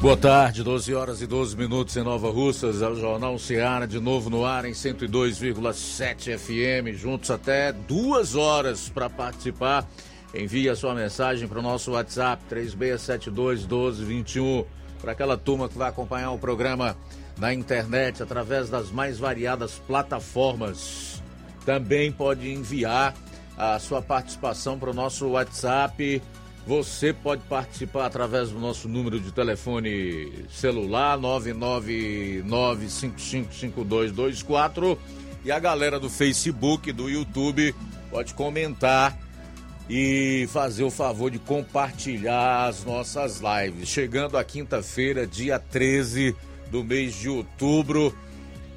Boa tarde, 12 horas e 12 minutos em Nova Russas, é o Jornal Ceará de novo no ar em 102,7 FM, juntos até duas horas para participar. Envie a sua mensagem para o nosso WhatsApp 3672 1221 para aquela turma que vai acompanhar o programa na internet através das mais variadas plataformas. Também pode enviar a sua participação para o nosso WhatsApp você pode participar através do nosso número de telefone celular 999555224 e a galera do Facebook, do YouTube pode comentar e fazer o favor de compartilhar as nossas lives. Chegando a quinta-feira, dia 13 do mês de outubro,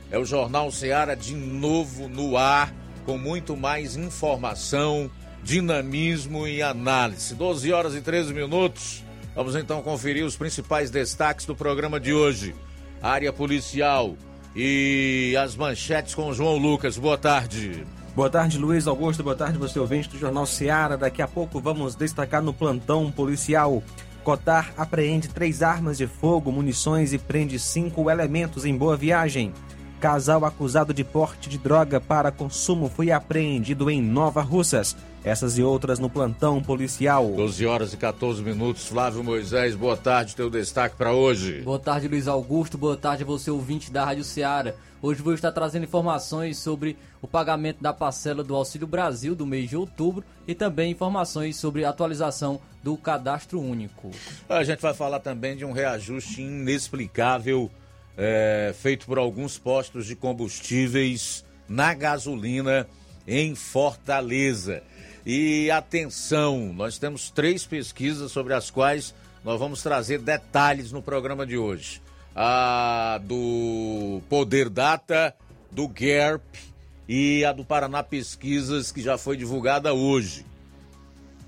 é o Jornal Seara de novo no ar com muito mais informação dinamismo e análise. 12 horas e 13 minutos. Vamos então conferir os principais destaques do programa de hoje. Área policial e as manchetes com o João Lucas. Boa tarde. Boa tarde, Luiz Augusto. Boa tarde, você ouvinte do Jornal Seara. Daqui a pouco vamos destacar no plantão policial. Cotar apreende três armas de fogo, munições e prende cinco elementos em boa viagem. Casal acusado de porte de droga para consumo foi apreendido em Nova Russas. Essas e outras no plantão policial. 12 horas e 14 minutos. Flávio Moisés, boa tarde. Teu destaque para hoje. Boa tarde, Luiz Augusto. Boa tarde a você, ouvinte da Rádio Ceará. Hoje vou estar trazendo informações sobre o pagamento da parcela do Auxílio Brasil do mês de outubro e também informações sobre a atualização do cadastro único. A gente vai falar também de um reajuste inexplicável é, feito por alguns postos de combustíveis na gasolina em Fortaleza. E atenção, nós temos três pesquisas sobre as quais nós vamos trazer detalhes no programa de hoje. A do Poder Data, do GERP e a do Paraná Pesquisas, que já foi divulgada hoje.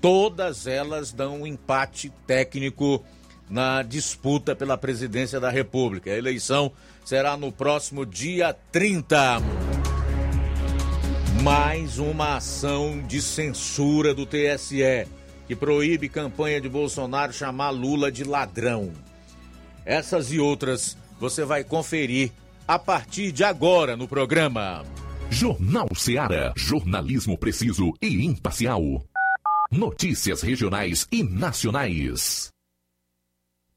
Todas elas dão um empate técnico na disputa pela presidência da República. A eleição será no próximo dia 30. Mais uma ação de censura do TSE que proíbe campanha de Bolsonaro chamar Lula de ladrão. Essas e outras você vai conferir a partir de agora no programa. Jornal Seara. Jornalismo preciso e imparcial. Notícias regionais e nacionais.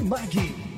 Martimag.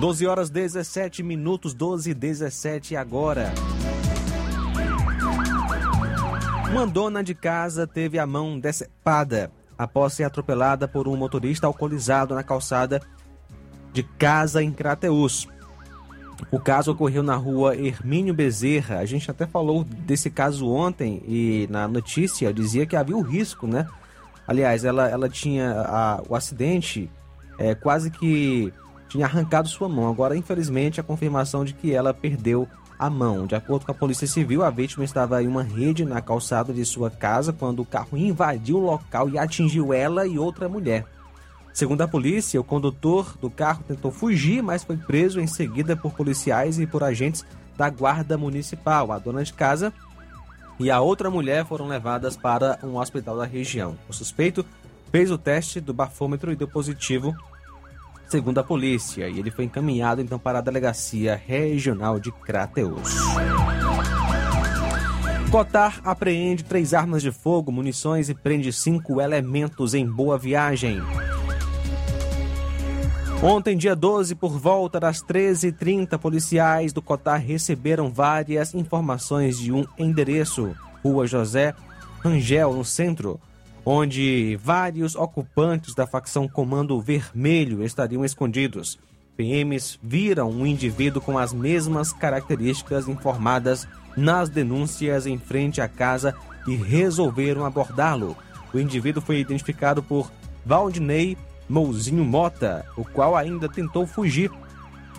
12 horas 17 minutos, 12 e 17 agora. Uma dona de casa teve a mão decepada após ser atropelada por um motorista alcoolizado na calçada de casa em Crateus. O caso ocorreu na rua Hermínio Bezerra. A gente até falou desse caso ontem e na notícia dizia que havia o risco, né? Aliás, ela, ela tinha a, o acidente é, quase que tinha arrancado sua mão. Agora, infelizmente, a confirmação de que ela perdeu a mão. De acordo com a Polícia Civil, a vítima estava em uma rede na calçada de sua casa quando o carro invadiu o local e atingiu ela e outra mulher. Segundo a polícia, o condutor do carro tentou fugir, mas foi preso em seguida por policiais e por agentes da Guarda Municipal. A dona de casa e a outra mulher foram levadas para um hospital da região. O suspeito fez o teste do bafômetro e deu positivo, segundo a polícia, e ele foi encaminhado então para a delegacia regional de Crateus. Cotar apreende três armas de fogo, munições e prende cinco elementos em boa viagem. Ontem, dia 12, por volta das 13h30, policiais do Cotar receberam várias informações de um endereço, Rua José Rangel, no centro, onde vários ocupantes da facção Comando Vermelho estariam escondidos. PMs viram um indivíduo com as mesmas características informadas nas denúncias em frente à casa e resolveram abordá-lo. O indivíduo foi identificado por Valdinei Mouzinho Mota, o qual ainda tentou fugir.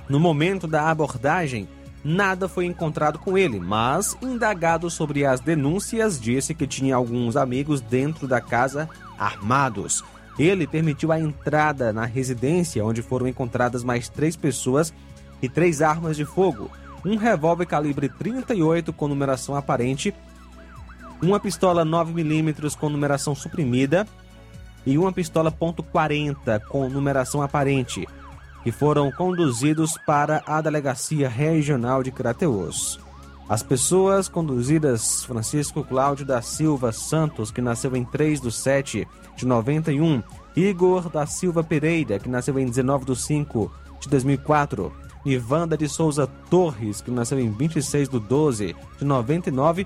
No momento da abordagem, nada foi encontrado com ele, mas, indagado sobre as denúncias, disse que tinha alguns amigos dentro da casa armados. Ele permitiu a entrada na residência, onde foram encontradas mais três pessoas e três armas de fogo: um revólver calibre 38 com numeração aparente, uma pistola 9mm com numeração suprimida e uma pistola .40 com numeração aparente, que foram conduzidos para a Delegacia Regional de Crateus. As pessoas conduzidas Francisco Cláudio da Silva Santos, que nasceu em 3 de 7 de 91, Igor da Silva Pereira, que nasceu em 19 de 5 de 2004, Nivanda de Souza Torres, que nasceu em 26 de 12 de 99,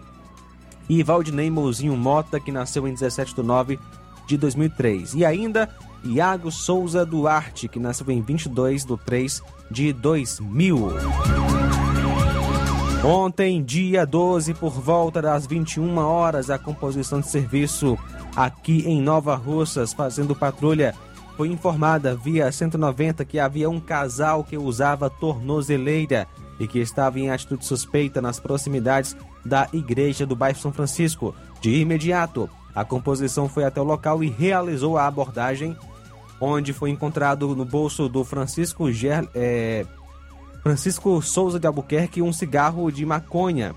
e Valdinei Mouzinho Mota, que nasceu em 17 de 9 de 2003. E ainda Iago Souza Duarte, que nasceu em 22 de 3 de 2000. Ontem, dia 12, por volta das 21 horas, a composição de serviço aqui em Nova Russas, fazendo patrulha, foi informada via 190 que havia um casal que usava tornozeleira e que estava em atitude suspeita nas proximidades da igreja do bairro São Francisco. De imediato, A composição foi até o local e realizou a abordagem, onde foi encontrado no bolso do Francisco, Ger, é, Francisco Souza de Albuquerque um cigarro de maconha.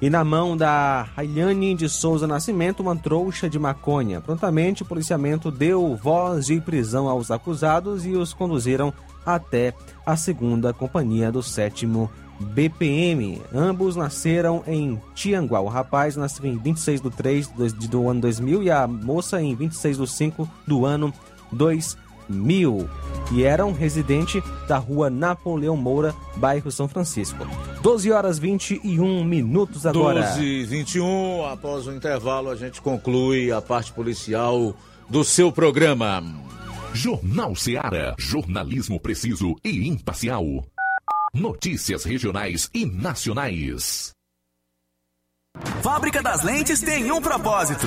E na mão da Rayane de Souza Nascimento uma trouxa de maconha. Prontamente, o policiamento deu voz de prisão aos acusados e os conduziram até a segunda companhia do sétimo BPM. Ambos nasceram em Tianguá. O rapaz nasceu em 26 de 3 do ano 2000 e a moça em 26 de 5 do ano 2000. E eram residente da rua Napoleão Moura, bairro São Francisco. 12 horas 21 minutos agora. 12 e 21, após o intervalo, a gente conclui a parte policial do seu programa. Jornal Seara. Jornalismo preciso e imparcial. Notícias regionais e nacionais. Fábrica das Lentes tem um propósito: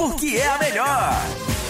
porque é a melhor.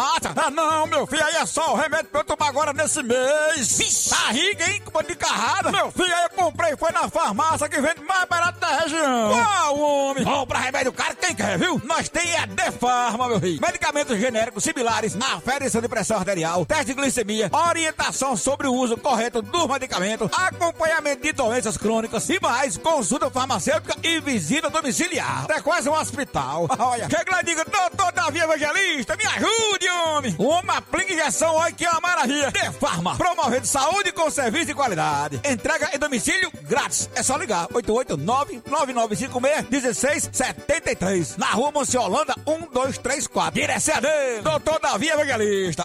Ah, não, meu filho, aí é só o remédio pra eu tomar agora nesse mês. Barriga, hein, com de carrada. Meu filho, aí eu comprei, foi na farmácia que vende mais barato da região. Uau, homem. Compra remédio caro quem quer, viu? Nós tem a Defarma, meu filho. Medicamentos genéricos similares na aferição de pressão arterial, teste de glicemia, orientação sobre o uso correto dos medicamentos, acompanhamento de doenças crônicas e mais, consulta farmacêutica e visita domiciliar. É quase um hospital. Olha, chega lá e diga, doutor Davi Evangelista, me ajude, homem. homem. Uma injeção, olha que é uma maravilha. De Farma, promovendo saúde com serviço de qualidade. Entrega em domicílio grátis. É só ligar. 889-9956-1673. Na rua Monsiolanda, 1234. Direção a. Doutor Davi Evangelista.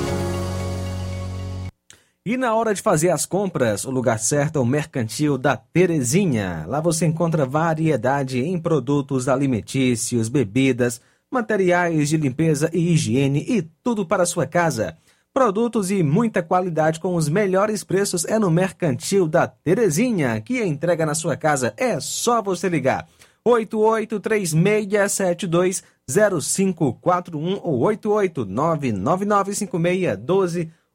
E na hora de fazer as compras, o lugar certo é o Mercantil da Terezinha. Lá você encontra variedade em produtos alimentícios, bebidas, materiais de limpeza e higiene e tudo para a sua casa. Produtos e muita qualidade com os melhores preços é no Mercantil da Terezinha, que entrega na sua casa. É só você ligar. 8836720541 ou 889995612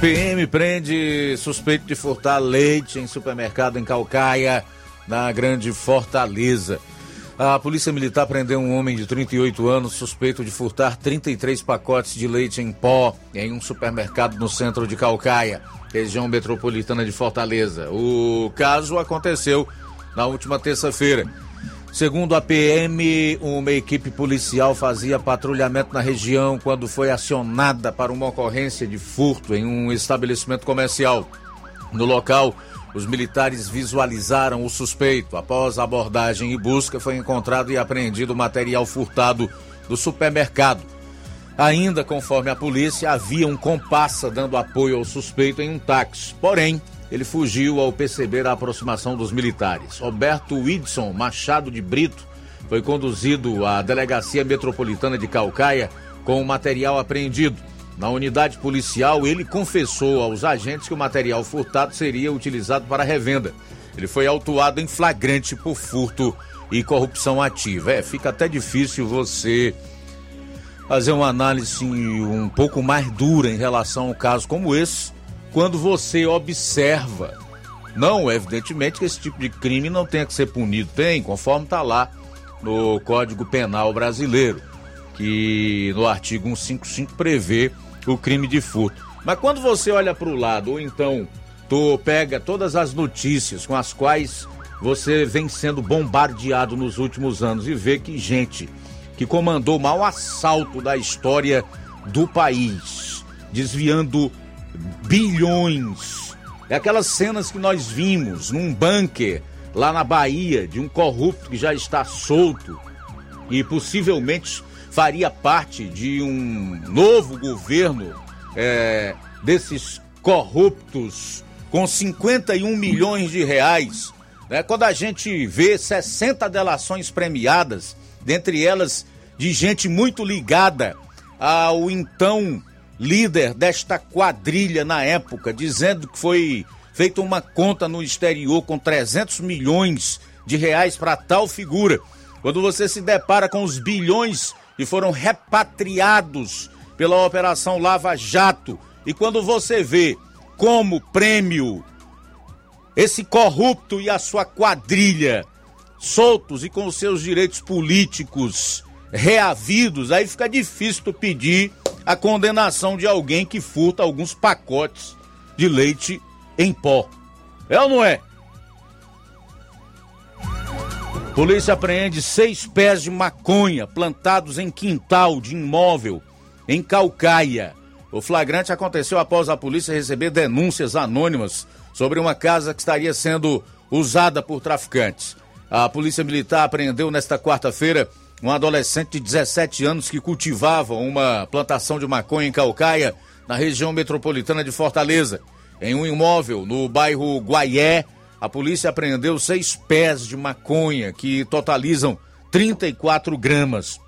PM prende suspeito de furtar leite em supermercado em Calcaia, na Grande Fortaleza. A Polícia Militar prendeu um homem de 38 anos suspeito de furtar 33 pacotes de leite em pó em um supermercado no centro de Calcaia, região metropolitana de Fortaleza. O caso aconteceu na última terça-feira. Segundo a PM, uma equipe policial fazia patrulhamento na região quando foi acionada para uma ocorrência de furto em um estabelecimento comercial. No local, os militares visualizaram o suspeito. Após abordagem e busca, foi encontrado e apreendido material furtado do supermercado. Ainda conforme a polícia, havia um compassa dando apoio ao suspeito em um táxi. Porém, ele fugiu ao perceber a aproximação dos militares. Roberto Widson Machado de Brito foi conduzido à Delegacia Metropolitana de Calcaia com o material apreendido. Na unidade policial, ele confessou aos agentes que o material furtado seria utilizado para revenda. Ele foi autuado em flagrante por furto e corrupção ativa. É, fica até difícil você fazer uma análise um pouco mais dura em relação a um caso como esse, quando você observa. Não, evidentemente, que esse tipo de crime não tenha que ser punido. Tem, conforme está lá no Código Penal Brasileiro, que no artigo 155 prevê o crime de furto. Mas quando você olha para o lado, ou então tu pega todas as notícias com as quais você vem sendo bombardeado nos últimos anos e vê que gente que comandou o maior assalto da história do país, desviando bilhões. É aquelas cenas que nós vimos num bunker lá na Bahia de um corrupto que já está solto e possivelmente faria parte de um novo governo é, desses corruptos com 51 milhões de reais. Né? Quando a gente vê 60 delações premiadas, dentre elas de gente muito ligada ao então líder desta quadrilha na época, dizendo que foi feita uma conta no exterior com 300 milhões de reais para tal figura. Quando você se depara com os bilhões que foram repatriados pela Operação Lava Jato, e quando você vê como prêmio esse corrupto e a sua quadrilha soltos e com seus direitos políticos reavidos, aí fica difícil tu pedir a condenação de alguém que furta alguns pacotes de leite em pó. É ou não é? Polícia apreende seis pés de maconha plantados em quintal de imóvel em Calcaia. O flagrante aconteceu após a polícia receber denúncias anônimas sobre uma casa que estaria sendo usada por traficantes. A Polícia Militar apreendeu nesta quarta-feira um adolescente de 17 anos que cultivava uma plantação de maconha em Calcaia, na região metropolitana de Fortaleza. Em um imóvel no bairro Guaié, a polícia apreendeu seis pés de maconha que totalizam 34 gramas.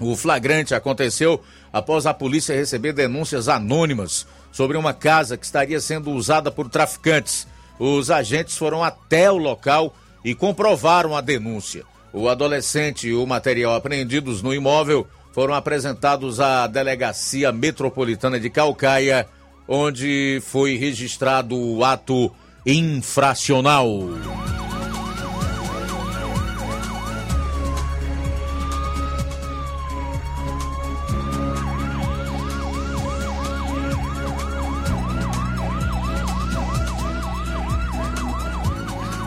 O flagrante aconteceu após a polícia receber denúncias anônimas sobre uma casa que estaria sendo usada por traficantes. Os agentes foram até o local e comprovaram a denúncia. O adolescente e o material apreendidos no imóvel foram apresentados à Delegacia Metropolitana de Calcaia, onde foi registrado o ato infracional.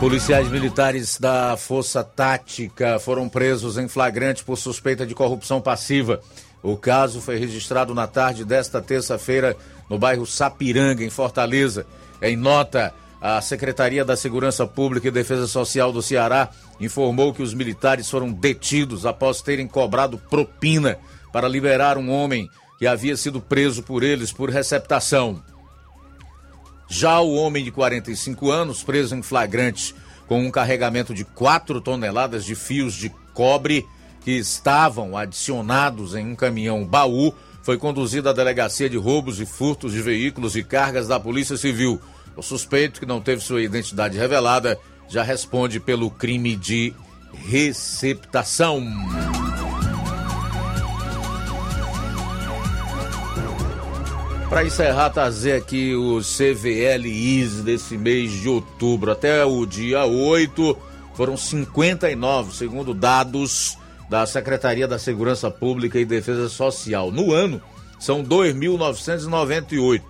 Policiais militares da Força Tática foram presos em flagrante por suspeita de corrupção passiva. O caso foi registrado na tarde desta terça-feira no bairro Sapiranga, em Fortaleza. Em nota, a Secretaria da Segurança Pública e Defesa Social do Ceará informou que os militares foram detidos após terem cobrado propina para liberar um homem que havia sido preso por eles por receptação. Já o homem de 45 anos, preso em flagrante com um carregamento de 4 toneladas de fios de cobre que estavam adicionados em um caminhão baú, foi conduzido à delegacia de roubos e furtos de veículos e cargas da Polícia Civil. O suspeito, que não teve sua identidade revelada, já responde pelo crime de receptação. Para encerrar, trazer aqui os CVLIs desse mês de outubro. Até o dia 8 foram 59, segundo dados da Secretaria da Segurança Pública e Defesa Social. No ano, são 2.998.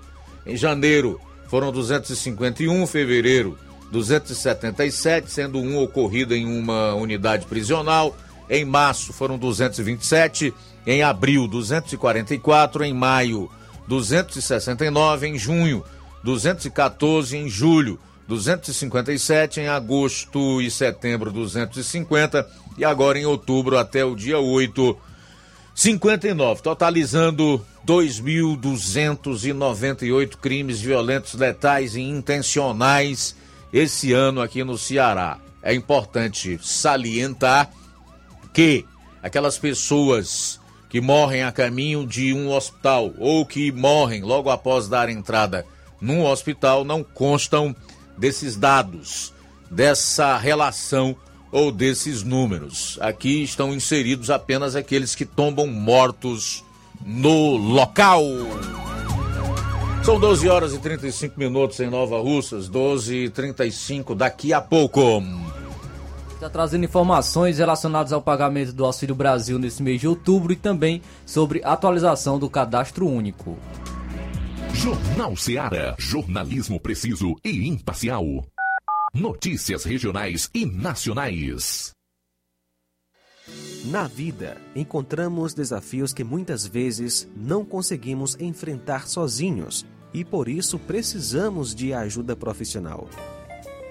Em janeiro, foram 251, fevereiro, 277, sendo um ocorrido em uma unidade prisional. Em março, foram 227. Em abril, 244. Em maio, 269 em junho, 214 em julho, 257 em agosto e setembro, 250 e agora em outubro até o dia 8, 59, totalizando 2.298 crimes violentos, letais e intencionais esse ano aqui no Ceará. É importante salientar que aquelas pessoas que morrem a caminho de um hospital ou que morrem logo após dar entrada num hospital não constam desses dados, dessa relação ou desses números. Aqui estão inseridos apenas aqueles que tombam mortos no local. São 12 horas e 35 minutos em Nova Russas, 12 e 35 daqui a pouco. Está trazendo informações relacionadas ao pagamento do Auxílio Brasil nesse mês de outubro e também sobre atualização do cadastro único. Jornal Seara. Jornalismo preciso e imparcial. Notícias regionais e nacionais. Na vida, encontramos desafios que muitas vezes não conseguimos enfrentar sozinhos e por isso precisamos de ajuda profissional.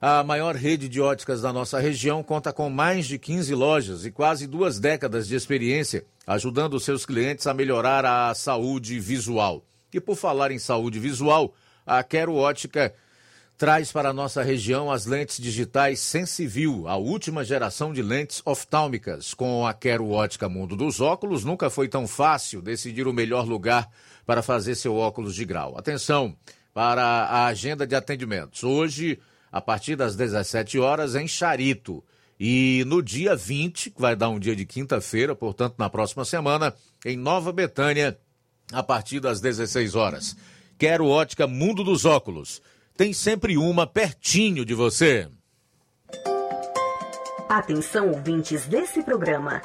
A maior rede de óticas da nossa região conta com mais de 15 lojas e quase duas décadas de experiência, ajudando seus clientes a melhorar a saúde visual. E por falar em saúde visual, a Quero Ótica traz para a nossa região as lentes digitais Sensiview, a última geração de lentes oftálmicas. Com a Quero Ótica Mundo dos Óculos, nunca foi tão fácil decidir o melhor lugar para fazer seu óculos de grau. Atenção para a agenda de atendimentos. Hoje, a partir das 17 horas, em Charito. E no dia 20, que vai dar um dia de quinta-feira, portanto, na próxima semana, em Nova Betânia, a partir das 16 horas. Quero ótica Mundo dos Óculos. Tem sempre uma pertinho de você. Atenção, ouvintes desse programa.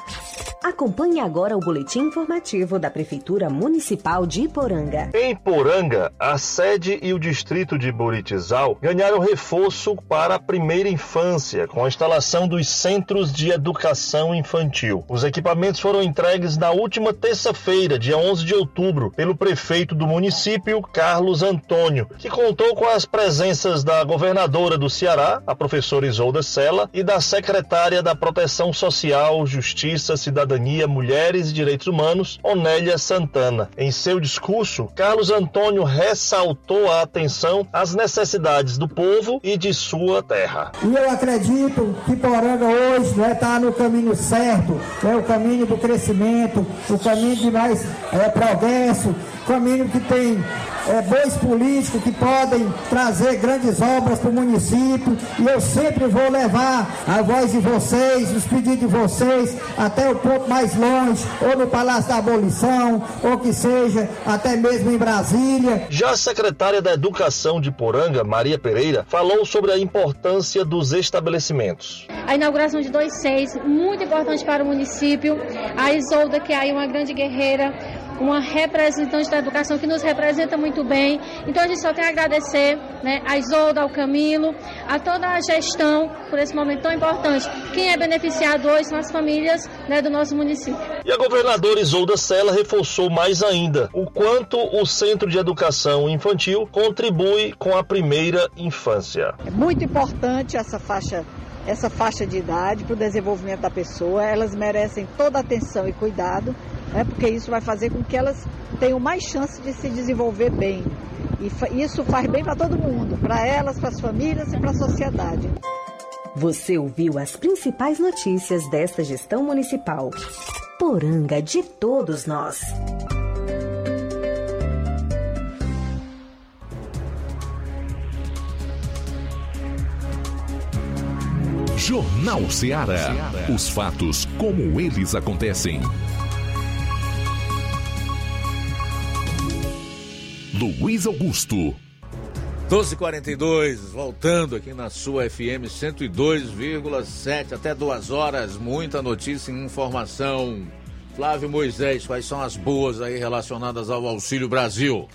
Acompanhe agora o boletim informativo da Prefeitura Municipal de Iporanga. Em Poranga, a sede e o distrito de Buritizal ganharam reforço para a primeira infância, com a instalação dos centros de educação infantil. Os equipamentos foram entregues na última terça-feira, dia 11 de outubro, pelo prefeito do município, Carlos Antônio, que contou com as presenças da governadora do Ceará, a professora Isolda Sela, e da secretária da Proteção Social, Justiça, Cidadania Cidadania, Mulheres e Direitos Humanos, Onélia Santana. Em seu discurso, Carlos Antônio ressaltou a atenção às necessidades do povo e de sua terra. E eu acredito que Poranga hoje está né, tá no caminho certo, é o caminho do crescimento, o caminho de mais é, progresso, caminho que tem é, bons políticos que podem trazer grandes obras para o município e eu sempre vou levar a voz de vocês, os pedidos de vocês até o ponto mais longe, ou no Palácio da Abolição, ou que seja até mesmo em Brasília. Já a secretária da Educação de Poranga, Maria Pereira, falou sobre a importância dos estabelecimentos. A inauguração de dois seis, muito importante para o município. A Isolda, que é aí uma grande guerreira, uma representante da educação que nos representa muito bem. Então a gente só tem a agradecer né, a Isolda, ao Camilo, a toda a gestão por esse momento tão importante. Quem é beneficiado hoje são as famílias né, do nosso município. E a governadora Isolda Sela reforçou mais ainda o quanto o Centro de Educação Infantil contribui com a primeira infância. É muito importante essa faixa essa faixa de idade para o desenvolvimento da pessoa. Elas merecem toda atenção e cuidado, né, porque isso vai fazer com que elas tenham mais chance de se desenvolver bem. E isso faz bem para todo mundo, para elas, para as famílias e para a sociedade. Você ouviu as principais notícias desta gestão municipal. Poranga de todos nós. Jornal Ceará. Os fatos como eles acontecem. Luiz Augusto. 12:42, voltando aqui na sua FM 102,7 até duas horas, muita notícia e informação. Flávio Moisés, quais são as boas aí relacionadas ao Auxílio Brasil?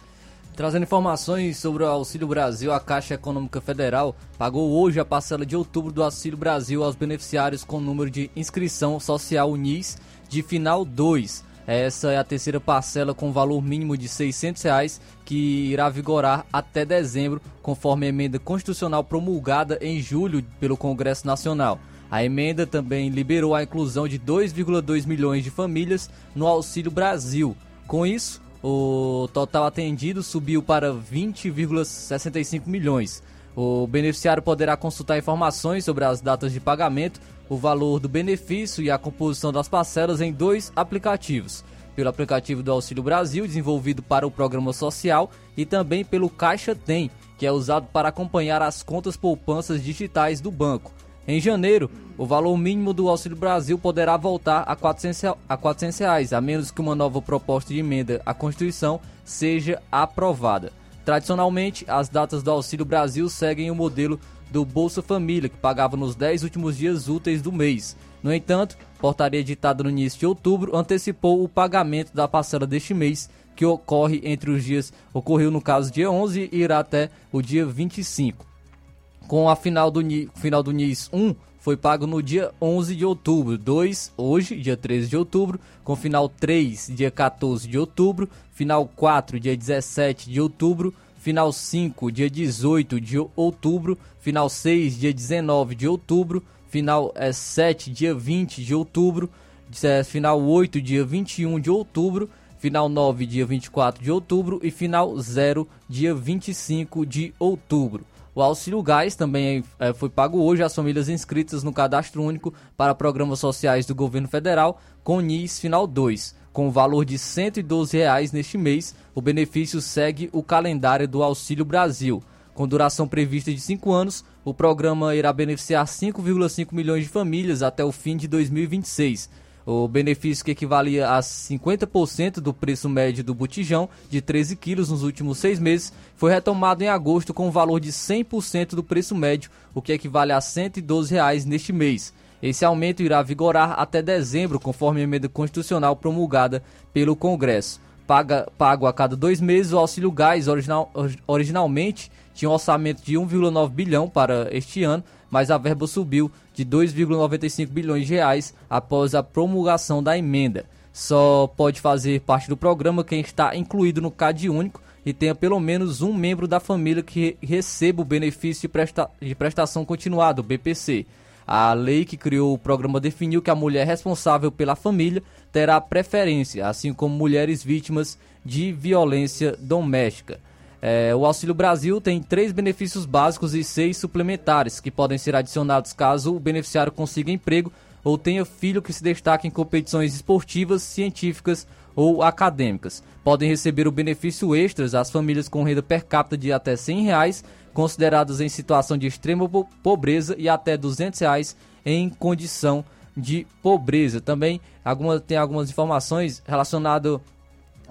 Trazendo informações sobre o Auxílio Brasil, a Caixa Econômica Federal pagou hoje a parcela de outubro do Auxílio Brasil aos beneficiários com número de inscrição social UNIS de final 2. Essa é a terceira parcela com valor mínimo de 600 reais, que irá vigorar até dezembro, conforme a emenda constitucional promulgada em julho pelo Congresso Nacional. A emenda também liberou a inclusão de 2,2 milhões de famílias no Auxílio Brasil. Com isso, o total atendido subiu para 20,65 milhões. O beneficiário poderá consultar informações sobre as datas de pagamento, o valor do benefício e a composição das parcelas em dois aplicativos. Pelo aplicativo do Auxílio Brasil, desenvolvido para o programa social, e também pelo Caixa Tem, que é usado para acompanhar as contas poupanças digitais do banco. Em janeiro, o valor mínimo do Auxílio Brasil poderá voltar a 400, a 400 reais, a menos que uma nova proposta de emenda à Constituição seja aprovada. Tradicionalmente, as datas do Auxílio Brasil seguem o modelo do Bolsa Família, que pagava nos 10 últimos dias úteis do mês. No entanto, portaria editada no início de outubro antecipou o pagamento da parcela deste mês, que ocorre entre os dias, ocorreu no caso dia 11 e irá até o dia 25. Com a final do, final do NIS 1, foi pago no dia 11 de outubro, 2 hoje, dia 13 de outubro, com final 3, dia 14 de outubro, final 4, dia 17 de outubro, final 5, dia 18 de outubro, final 6, dia 19 de outubro, final é, 7, dia 20 de outubro, é, final 8, dia 21 de outubro, final 9, dia 24 de outubro e final 0, dia 25 de outubro. O auxílio gás também é, foi pago hoje às famílias inscritas no cadastro único para programas sociais do governo federal com NIS final 2. Com o valor de 112 reais neste mês, o benefício segue o calendário do Auxílio Brasil. Com duração prevista de 5 anos, o programa irá beneficiar 5,5 milhões de famílias até o fim de 2026. O benefício que equivalia a 50% do preço médio do botijão de 13 quilos nos últimos seis meses foi retomado em agosto com o valor de 100% do preço médio, o que equivale a 112 reais neste mês. Esse aumento irá vigorar até dezembro, conforme a emenda constitucional promulgada pelo Congresso. Paga, pago a cada dois meses, o auxílio gás original, originalmente tinha um orçamento de 1,9 bilhão para este ano, mas a verba subiu de 2,95 bilhões de reais após a promulgação da emenda. Só pode fazer parte do programa quem está incluído no CAD único e tenha pelo menos um membro da família que receba o benefício de, presta de prestação continuada, o BPC. A lei que criou o programa definiu que a mulher responsável pela família terá preferência, assim como mulheres vítimas de violência doméstica. É, o Auxílio Brasil tem três benefícios básicos e seis suplementares, que podem ser adicionados caso o beneficiário consiga emprego ou tenha filho que se destaque em competições esportivas, científicas ou acadêmicas. Podem receber o benefício extras as famílias com renda per capita de até 100 reais, consideradas em situação de extrema po- pobreza e até 200 reais em condição de pobreza. Também alguma, tem algumas informações relacionadas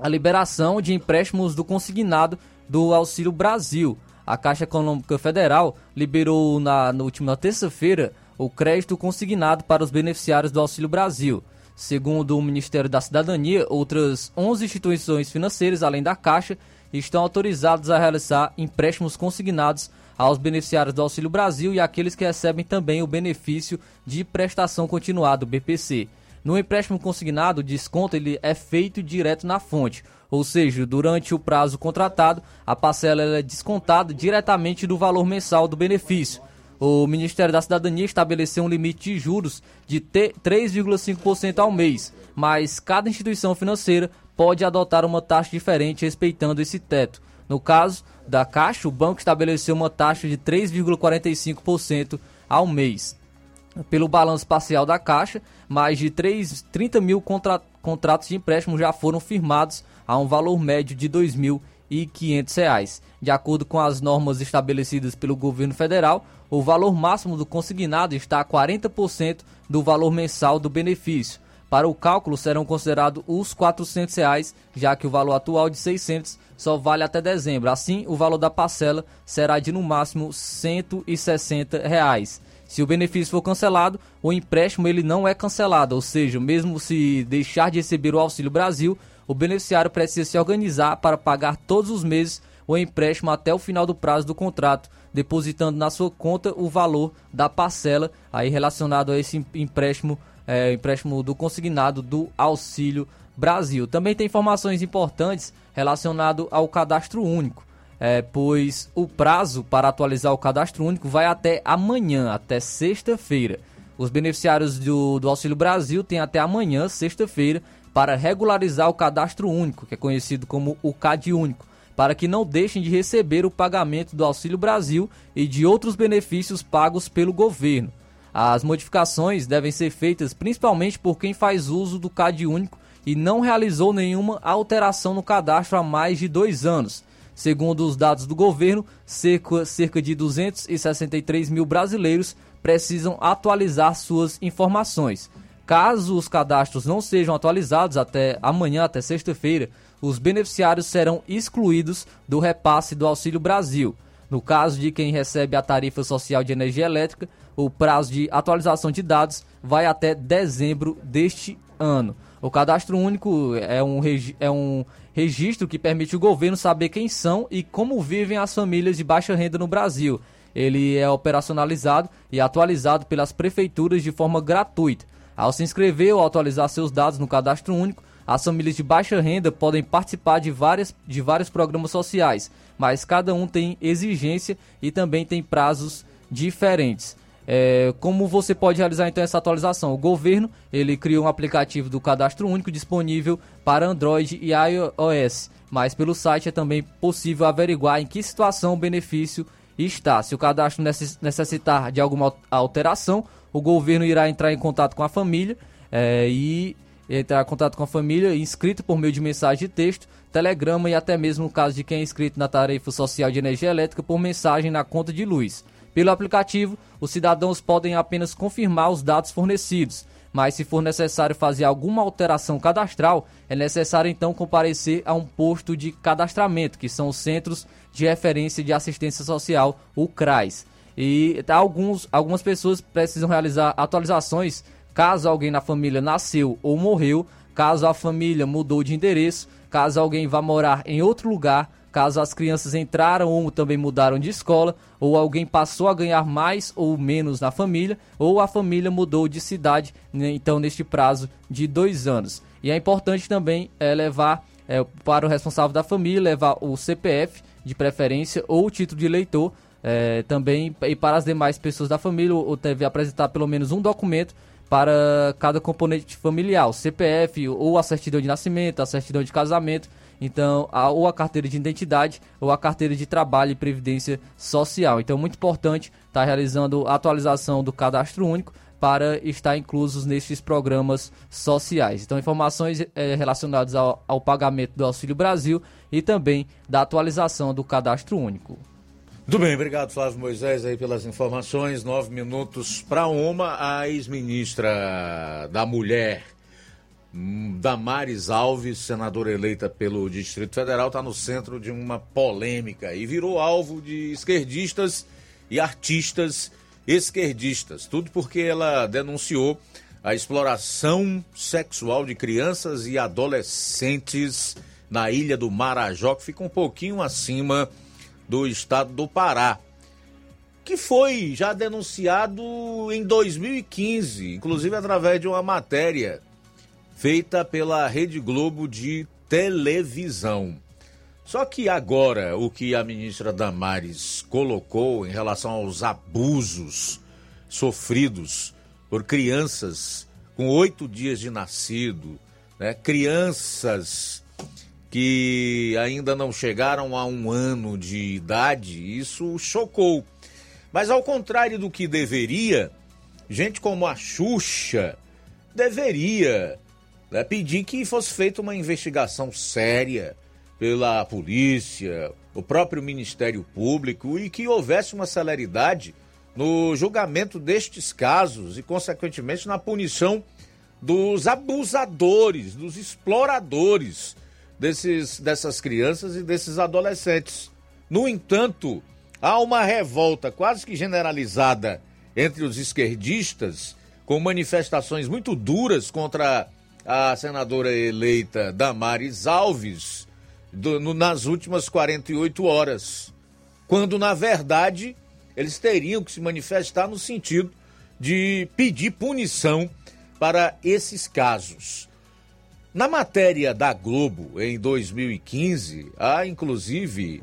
à liberação de empréstimos do consignado do Auxílio Brasil. A Caixa Econômica Federal liberou na, na última terça-feira o crédito consignado para os beneficiários do Auxílio Brasil. Segundo o Ministério da Cidadania, outras 11 instituições financeiras, além da Caixa, estão autorizadas a realizar empréstimos consignados aos beneficiários do Auxílio Brasil e àqueles que recebem também o benefício de prestação continuada, BPC. No empréstimo consignado, o desconto ele é feito direto na fonte, ou seja, durante o prazo contratado, a parcela ela é descontada diretamente do valor mensal do benefício. O Ministério da Cidadania estabeleceu um limite de juros de te- 3,5% ao mês, mas cada instituição financeira pode adotar uma taxa diferente respeitando esse teto. No caso da Caixa, o banco estabeleceu uma taxa de 3,45% ao mês. Pelo balanço parcial da Caixa, mais de 3, 30 mil contra- contratos de empréstimo já foram firmados a um valor médio de R$ 2.500. De acordo com as normas estabelecidas pelo governo federal, o valor máximo do consignado está a 40% do valor mensal do benefício. Para o cálculo serão considerados os 400 reais, já que o valor atual de R$ 600 só vale até dezembro. Assim, o valor da parcela será de no máximo 160 reais. Se o benefício for cancelado, o empréstimo ele não é cancelado, ou seja, mesmo se deixar de receber o Auxílio Brasil, o beneficiário precisa se organizar para pagar todos os meses o empréstimo até o final do prazo do contrato, depositando na sua conta o valor da parcela aí relacionado a esse empréstimo, é, empréstimo do consignado do Auxílio Brasil. Também tem informações importantes relacionado ao cadastro único. É, pois o prazo para atualizar o cadastro único vai até amanhã, até sexta-feira. Os beneficiários do, do Auxílio Brasil têm até amanhã, sexta-feira, para regularizar o cadastro único, que é conhecido como o CAD único, para que não deixem de receber o pagamento do Auxílio Brasil e de outros benefícios pagos pelo governo. As modificações devem ser feitas principalmente por quem faz uso do CAD único e não realizou nenhuma alteração no cadastro há mais de dois anos. Segundo os dados do governo, cerca, cerca de 263 mil brasileiros precisam atualizar suas informações. Caso os cadastros não sejam atualizados até amanhã, até sexta-feira, os beneficiários serão excluídos do repasse do Auxílio Brasil. No caso de quem recebe a tarifa social de energia elétrica, o prazo de atualização de dados vai até dezembro deste ano. O cadastro único é um, é um registro que permite o governo saber quem são e como vivem as famílias de baixa renda no Brasil. Ele é operacionalizado e atualizado pelas prefeituras de forma gratuita. Ao se inscrever ou atualizar seus dados no cadastro único, as famílias de baixa renda podem participar de, várias, de vários programas sociais, mas cada um tem exigência e também tem prazos diferentes. É, como você pode realizar então essa atualização? O governo ele criou um aplicativo do Cadastro Único disponível para Android e iOS, mas pelo site é também possível averiguar em que situação o benefício está. Se o cadastro necess- necessitar de alguma al- alteração, o governo irá entrar em contato com a família é, e entrar em contato com a família inscrito por meio de mensagem de texto, telegrama e até mesmo no caso de quem é inscrito na tarifa social de energia elétrica por mensagem na conta de luz. Pelo aplicativo, os cidadãos podem apenas confirmar os dados fornecidos, mas se for necessário fazer alguma alteração cadastral, é necessário então comparecer a um posto de cadastramento, que são os Centros de Referência de Assistência Social, o CRAS. E alguns, algumas pessoas precisam realizar atualizações caso alguém na família nasceu ou morreu, caso a família mudou de endereço, caso alguém vá morar em outro lugar, caso as crianças entraram ou também mudaram de escola, ou alguém passou a ganhar mais ou menos na família, ou a família mudou de cidade, né, então neste prazo de dois anos. E é importante também é, levar é, para o responsável da família, levar o CPF de preferência ou o título de eleitor, é, também e para as demais pessoas da família, ou deve apresentar pelo menos um documento para cada componente familiar, o CPF ou a certidão de nascimento, a certidão de casamento, então a, ou a carteira de identidade ou a carteira de trabalho e previdência social. Então é muito importante estar realizando a atualização do cadastro único para estar inclusos nesses programas sociais. Então, informações eh, relacionadas ao, ao pagamento do Auxílio Brasil e também da atualização do cadastro único. Muito bem, obrigado Flávio Moisés aí pelas informações. Nove minutos para uma, a ex-ministra da Mulher, Damares Alves, senadora eleita pelo Distrito Federal, está no centro de uma polêmica e virou alvo de esquerdistas e artistas esquerdistas. Tudo porque ela denunciou a exploração sexual de crianças e adolescentes na ilha do Marajó, que fica um pouquinho acima do estado do Pará, que foi já denunciado em 2015, inclusive através de uma matéria feita pela Rede Globo de televisão. Só que agora o que a ministra Damares colocou em relação aos abusos sofridos por crianças com oito dias de nascido, né? crianças que ainda não chegaram a um ano de idade, isso chocou. Mas ao contrário do que deveria, gente como a Xuxa deveria né, pedir que fosse feita uma investigação séria pela polícia, o próprio Ministério Público e que houvesse uma celeridade no julgamento destes casos e, consequentemente, na punição dos abusadores, dos exploradores desses, dessas crianças e desses adolescentes. No entanto, há uma revolta quase que generalizada entre os esquerdistas, com manifestações muito duras contra a senadora eleita Damares Alves do, no, nas últimas 48 horas, quando na verdade eles teriam que se manifestar no sentido de pedir punição para esses casos. Na matéria da Globo em 2015, há inclusive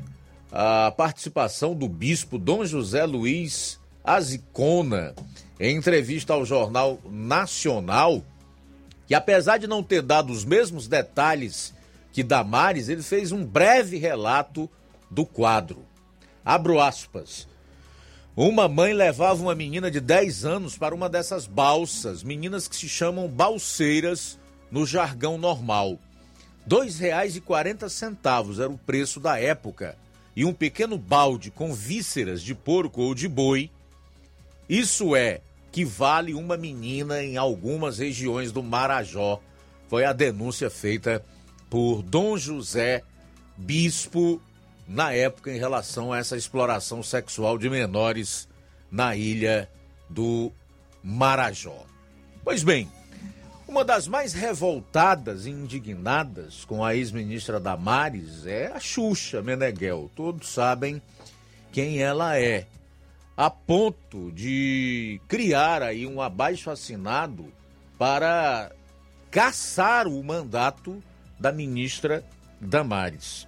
a participação do bispo Dom José Luiz Azicona em entrevista ao Jornal Nacional, que apesar de não ter dado os mesmos detalhes que Damares, ele fez um breve relato do quadro. Abro aspas. Uma mãe levava uma menina de 10 anos para uma dessas balsas, meninas que se chamam balseiras no jargão normal. R$ 2,40 era o preço da época. E um pequeno balde com vísceras de porco ou de boi, isso é que vale uma menina em algumas regiões do Marajó. Foi a denúncia feita por Dom José Bispo na época em relação a essa exploração sexual de menores na ilha do Marajó. Pois bem, uma das mais revoltadas e indignadas com a ex-ministra Damares é a Xuxa Meneghel. Todos sabem quem ela é. A ponto de criar aí um abaixo assinado para caçar o mandato da ministra Damares.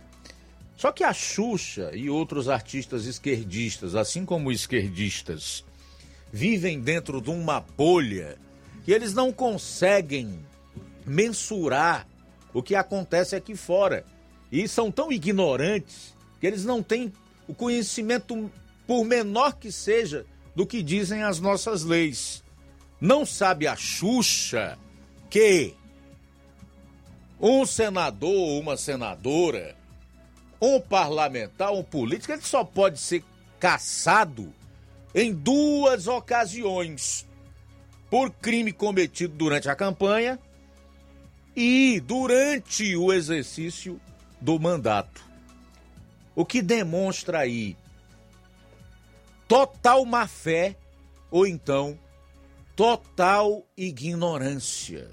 Só que a Xuxa e outros artistas esquerdistas, assim como esquerdistas, vivem dentro de uma bolha que eles não conseguem mensurar o que acontece aqui fora. E são tão ignorantes que eles não têm o conhecimento, por menor que seja, do que dizem as nossas leis. Não sabe a Xuxa que um senador uma senadora, um parlamentar, um político, ele só pode ser caçado em duas ocasiões: por crime cometido durante a campanha e durante o exercício do mandato. O que demonstra aí total má fé ou então total ignorância.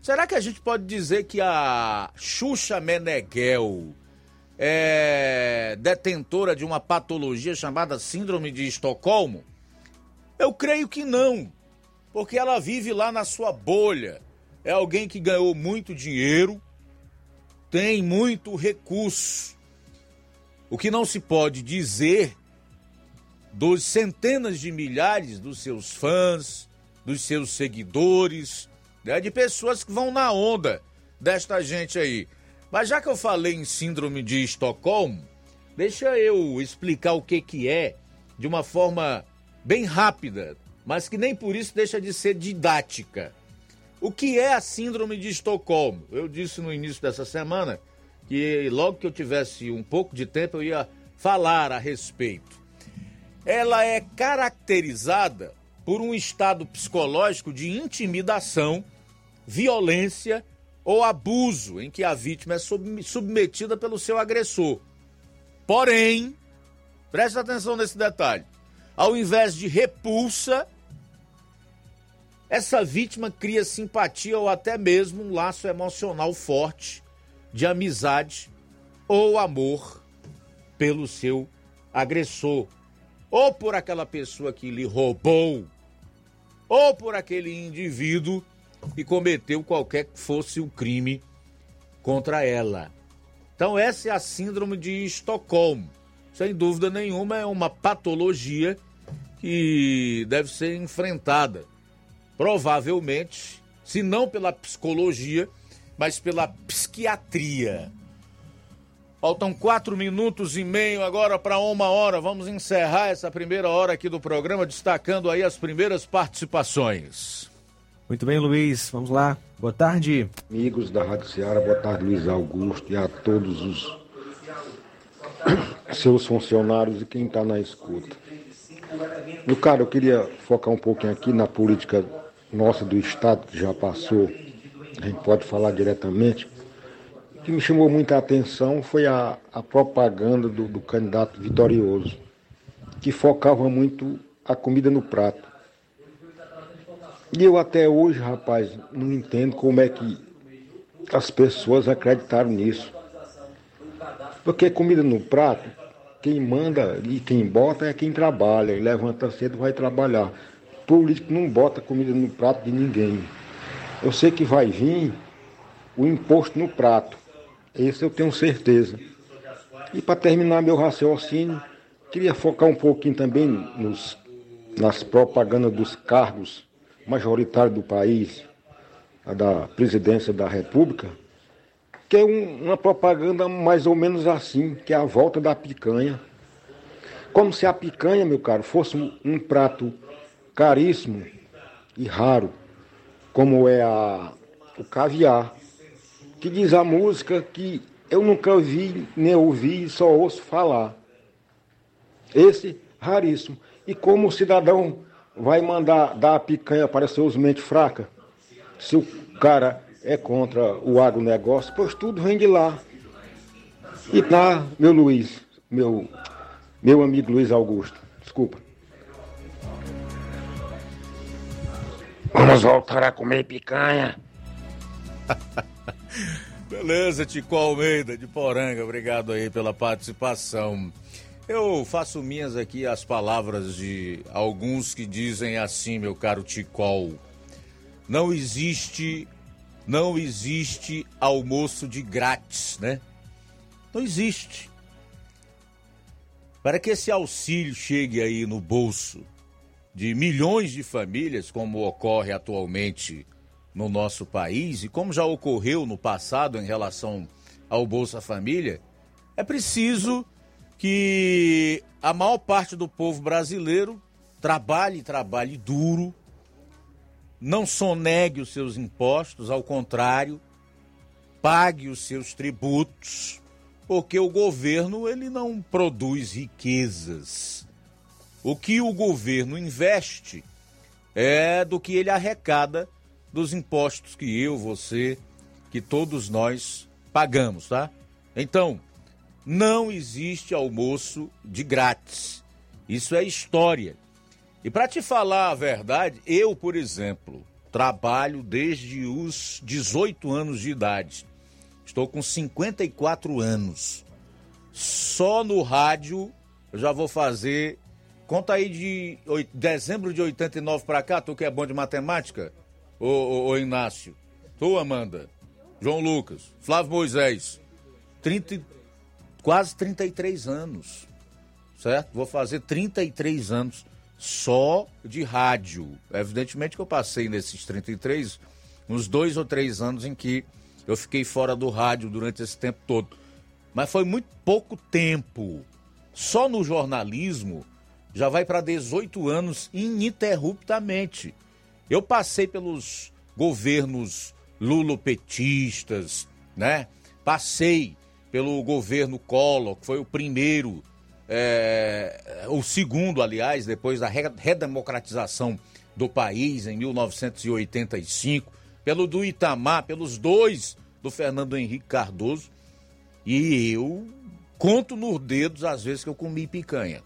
Será que a gente pode dizer que a Xuxa Meneghel é detentora de uma patologia chamada Síndrome de Estocolmo? Eu creio que não, porque ela vive lá na sua bolha. É alguém que ganhou muito dinheiro, tem muito recurso. O que não se pode dizer dos centenas de milhares dos seus fãs, dos seus seguidores, né, de pessoas que vão na onda desta gente aí. Mas já que eu falei em síndrome de Estocolmo, deixa eu explicar o que, que é de uma forma bem rápida mas que nem por isso deixa de ser didática. O que é a Síndrome de Estocolmo? Eu disse no início dessa semana que logo que eu tivesse um pouco de tempo eu ia falar a respeito. Ela é caracterizada por um estado psicológico de intimidação, violência ou abuso em que a vítima é submetida pelo seu agressor. Porém, preste atenção nesse detalhe: ao invés de repulsa, essa vítima cria simpatia ou até mesmo um laço emocional forte de amizade ou amor pelo seu agressor, ou por aquela pessoa que lhe roubou, ou por aquele indivíduo que cometeu qualquer que fosse o crime contra ela. Então, essa é a síndrome de Estocolmo. Sem dúvida nenhuma, é uma patologia que deve ser enfrentada, provavelmente, se não pela psicologia, mas pela psiquiatria. Faltam quatro minutos e meio agora para uma hora. Vamos encerrar essa primeira hora aqui do programa, destacando aí as primeiras participações. Muito bem, Luiz. Vamos lá. Boa tarde. Amigos da Rádio Ceará, boa tarde, Luiz Augusto, e a todos os seus funcionários e quem está na escuta. Meu cara, eu queria focar um pouquinho aqui na política nossa do Estado, que já passou, a gente pode falar diretamente. O que me chamou muita atenção foi a, a propaganda do, do candidato vitorioso, que focava muito a comida no prato. E eu até hoje, rapaz, não entendo como é que as pessoas acreditaram nisso. Porque comida no prato, quem manda e quem bota é quem trabalha, e levanta cedo vai trabalhar. Político não bota comida no prato de ninguém. Eu sei que vai vir o imposto no prato. Esse eu tenho certeza. E para terminar meu raciocínio, queria focar um pouquinho também nos, nas propagandas dos cargos majoritário do país, da presidência da República, que é um, uma propaganda mais ou menos assim, que é a volta da picanha. Como se a picanha, meu caro, fosse um, um prato caríssimo e raro, como é a, o caviar, que diz a música que eu nunca vi nem ouvi, só ouço falar. Esse raríssimo. E como o cidadão vai mandar dar a picanha para seus mentes fracas? Se o cara é contra o agronegócio, pois tudo vem de lá. E tá, meu Luiz, meu, meu amigo Luiz Augusto, desculpa. Vamos voltar a comer picanha. Beleza, Tico Almeida de Poranga, obrigado aí pela participação. Eu faço minhas aqui as palavras de alguns que dizem assim, meu caro Ticol. Não existe, não existe almoço de grátis, né? Não existe. Para que esse auxílio chegue aí no bolso de milhões de famílias, como ocorre atualmente no nosso país e como já ocorreu no passado em relação ao Bolsa Família, é preciso que a maior parte do povo brasileiro trabalhe, trabalhe duro, não sonegue os seus impostos, ao contrário, pague os seus tributos, porque o governo ele não produz riquezas. O que o governo investe é do que ele arrecada dos impostos que eu, você, que todos nós pagamos, tá? Então, não existe almoço de grátis. Isso é história. E para te falar a verdade, eu, por exemplo, trabalho desde os 18 anos de idade. Estou com 54 anos. Só no rádio eu já vou fazer. Conta aí de dezembro de 89 para cá, tu que é bom de matemática? Ô, ô, ô Inácio. Tu, Amanda. João Lucas. Flávio Moisés. 30, quase 33 anos, certo? Vou fazer 33 anos só de rádio. Evidentemente que eu passei nesses 33 uns dois ou três anos em que eu fiquei fora do rádio durante esse tempo todo. Mas foi muito pouco tempo. Só no jornalismo já vai para 18 anos ininterruptamente. Eu passei pelos governos lulopetistas, né? Passei pelo governo Collor, que foi o primeiro, é, o segundo, aliás, depois da redemocratização do país em 1985, pelo do Itamar, pelos dois do Fernando Henrique Cardoso. E eu conto nos dedos as vezes que eu comi picanha.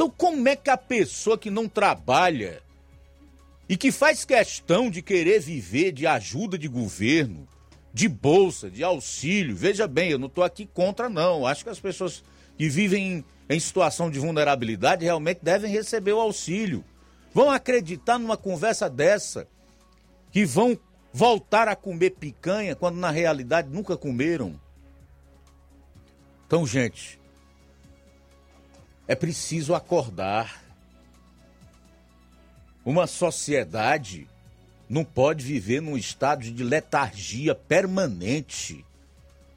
Então, como é que a pessoa que não trabalha e que faz questão de querer viver de ajuda de governo, de bolsa, de auxílio, veja bem, eu não estou aqui contra, não. Acho que as pessoas que vivem em situação de vulnerabilidade realmente devem receber o auxílio. Vão acreditar numa conversa dessa que vão voltar a comer picanha quando na realidade nunca comeram? Então, gente, é preciso acordar. Uma sociedade não pode viver num estado de letargia permanente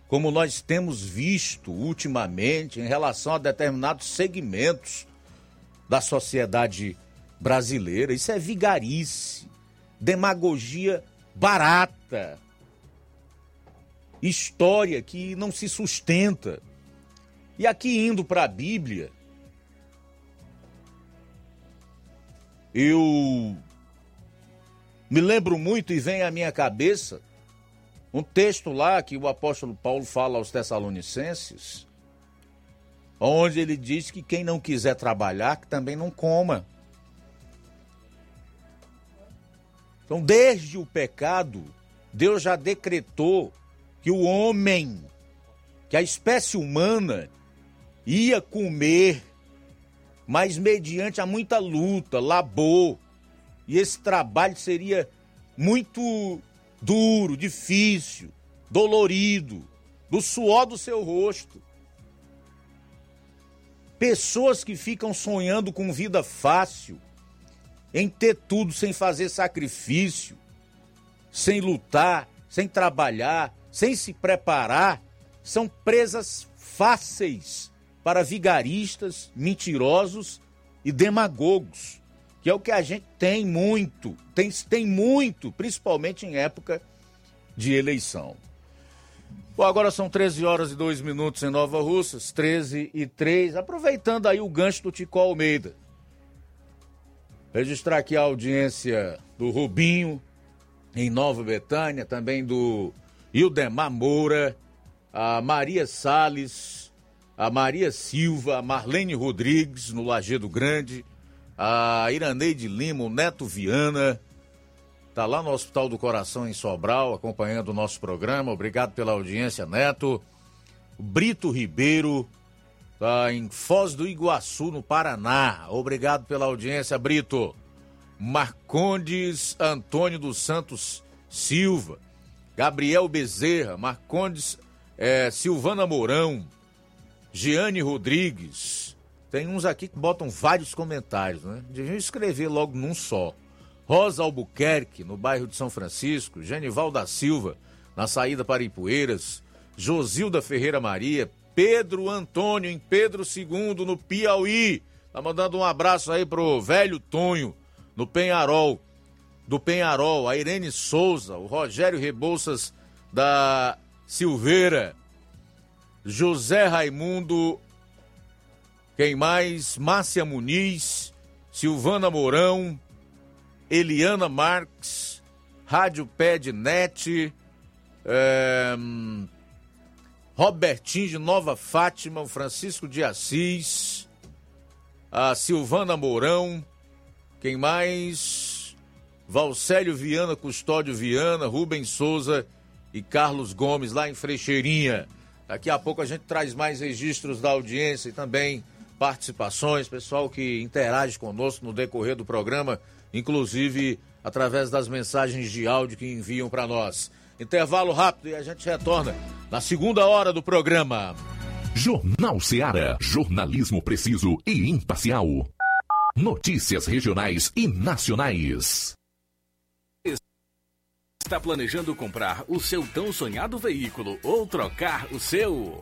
como nós temos visto ultimamente em relação a determinados segmentos da sociedade brasileira. Isso é vigarice, demagogia barata, história que não se sustenta. E aqui indo para a Bíblia, eu me lembro muito e vem à minha cabeça um texto lá que o apóstolo Paulo fala aos Tessalonicenses, onde ele diz que quem não quiser trabalhar, que também não coma. Então, desde o pecado, Deus já decretou que o homem, que a espécie humana ia comer, mas mediante a muita luta, labor, e esse trabalho seria muito duro, difícil, dolorido, do suor do seu rosto. Pessoas que ficam sonhando com vida fácil, em ter tudo sem fazer sacrifício, sem lutar, sem trabalhar, sem se preparar, são presas fáceis para vigaristas, mentirosos e demagogos que é o que a gente tem muito, tem, tem muito, principalmente em época de eleição. Bom, agora são 13 horas e 2 minutos em Nova Russas, 13 e 3. Aproveitando aí o gancho do Tico Almeida. Registrar aqui a audiência do Rubinho, em Nova Betânia, também do Ildemar Moura, a Maria Sales, a Maria Silva, a Marlene Rodrigues, no Lagedo Grande, a Iraneide Lima, o Neto Viana, tá lá no Hospital do Coração em Sobral, acompanhando o nosso programa. Obrigado pela audiência, Neto. Brito Ribeiro, tá em Foz do Iguaçu, no Paraná. Obrigado pela audiência, Brito. Marcondes Antônio dos Santos Silva, Gabriel Bezerra, Marcondes é, Silvana Mourão, Giane Rodrigues, tem uns aqui que botam vários comentários, né? Deviam escrever logo num só. Rosa Albuquerque, no bairro de São Francisco. Genival da Silva, na saída para Ipueiras. Josilda Ferreira Maria. Pedro Antônio, em Pedro II, no Piauí. Tá mandando um abraço aí pro velho Tonho, no Penharol. Do Penharol. A Irene Souza, o Rogério Rebouças da Silveira. José Raimundo quem mais? Márcia Muniz, Silvana Mourão, Eliana Marques, Rádio Ped Net, é, Robertinho de Nova Fátima, Francisco de Assis, a Silvana Mourão, quem mais? Valcélio Viana, Custódio Viana, Rubens Souza e Carlos Gomes, lá em Frecheirinha. Daqui a pouco a gente traz mais registros da audiência e também participações, pessoal que interage conosco no decorrer do programa, inclusive através das mensagens de áudio que enviam para nós. Intervalo rápido e a gente retorna na segunda hora do programa. Jornal Seara. Jornalismo preciso e imparcial. Notícias regionais e nacionais. Está planejando comprar o seu tão sonhado veículo ou trocar o seu?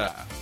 Cultura.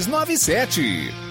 6297.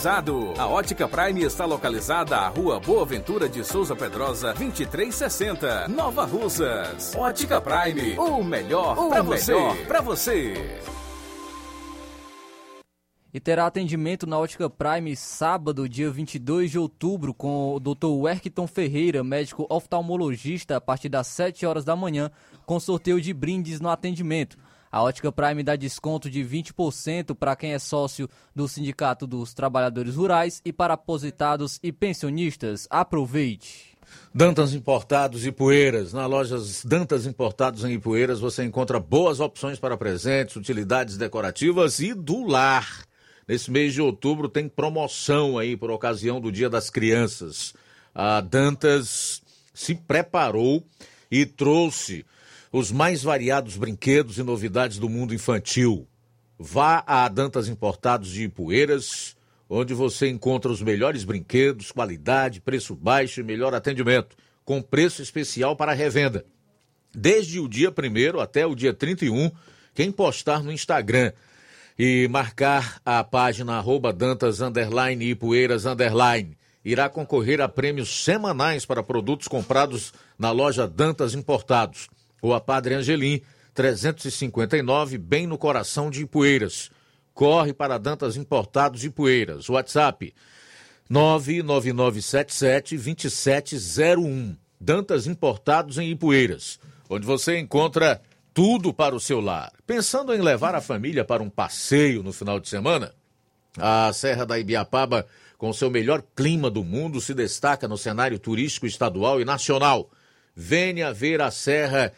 A Ótica Prime está localizada à Rua Boa Ventura de Souza Pedrosa, 2360, Nova Russas. Ótica Prime, o melhor para você. Para você. E terá atendimento na Ótica Prime sábado, dia 22 de outubro, com o Dr. Werkton Ferreira, médico oftalmologista, a partir das 7 horas da manhã, com sorteio de brindes no atendimento. A Ótica Prime dá desconto de 20% para quem é sócio do Sindicato dos Trabalhadores Rurais e para aposentados e pensionistas. Aproveite! Dantas Importados e Poeiras. Na loja Dantas Importados em Ipueiras você encontra boas opções para presentes, utilidades decorativas e do lar. Nesse mês de outubro tem promoção aí por ocasião do Dia das Crianças. A Dantas se preparou e trouxe os mais variados brinquedos e novidades do mundo infantil. Vá a Dantas Importados de Ipueiras, onde você encontra os melhores brinquedos, qualidade, preço baixo e melhor atendimento, com preço especial para revenda. Desde o dia 1 até o dia 31, quem postar no Instagram e marcar a página arroba Dantas underline Ipueiras underline irá concorrer a prêmios semanais para produtos comprados na loja Dantas Importados. Rua Padre Angelim, 359, bem no coração de Ipueiras. Corre para Dantas Importados Ipueiras. WhatsApp 99977-2701. Dantas Importados em Ipueiras, onde você encontra tudo para o seu lar. Pensando em levar a família para um passeio no final de semana? A Serra da Ibiapaba, com seu melhor clima do mundo, se destaca no cenário turístico estadual e nacional. Venha ver a Serra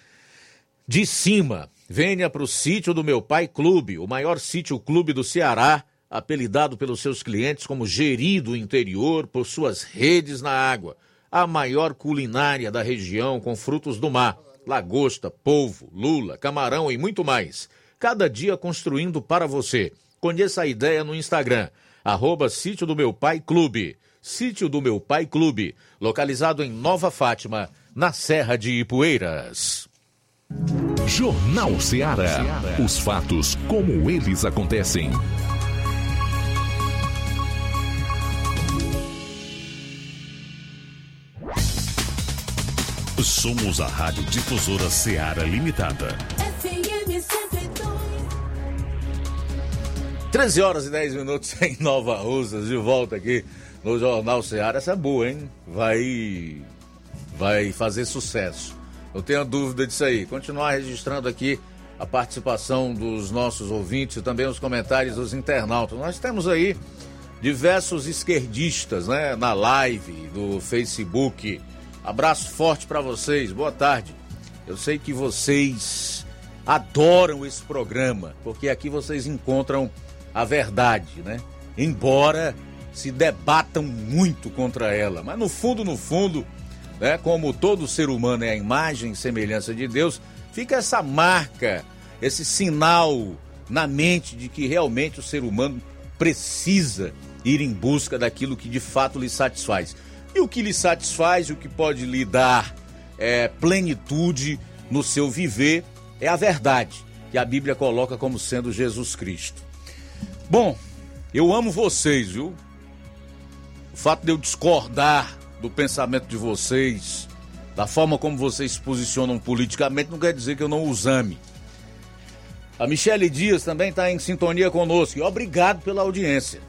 de cima. Venha para o sítio do meu pai clube, o maior sítio clube do Ceará, apelidado pelos seus clientes como gerido interior por suas redes na água. A maior culinária da região com frutos do mar, lagosta, polvo, lula, camarão e muito mais. Cada dia construindo para você. Conheça a ideia no Instagram, arroba Sítio do Meu Pai Clube. Sítio do Meu Pai Clube, localizado em Nova Fátima, na Serra de Ipueiras. Jornal Ceará. Os fatos como eles acontecem. Somos a Rádio Difusora Ceará Limitada. 13 horas e 10 minutos em Nova Russas, de volta aqui no Jornal Ceará. Essa é boa, hein? Vai vai fazer sucesso. Não tenho dúvida disso aí. Continuar registrando aqui a participação dos nossos ouvintes e também os comentários dos internautas. Nós temos aí diversos esquerdistas, né, na live do Facebook. Abraço forte para vocês. Boa tarde. Eu sei que vocês adoram esse programa, porque aqui vocês encontram a verdade, né? Embora se debatam muito contra ela, mas no fundo, no fundo, né, como todo ser humano é a imagem e semelhança de Deus, fica essa marca, esse sinal na mente de que realmente o ser humano precisa ir em busca daquilo que de fato lhe satisfaz. E o que lhe satisfaz, o que pode lhe dar é, plenitude no seu viver, é a verdade, que a Bíblia coloca como sendo Jesus Cristo. Bom, eu amo vocês, viu? O fato de eu discordar do pensamento de vocês, da forma como vocês se posicionam politicamente, não quer dizer que eu não os ame. A Michele Dias também está em sintonia conosco. Obrigado pela audiência.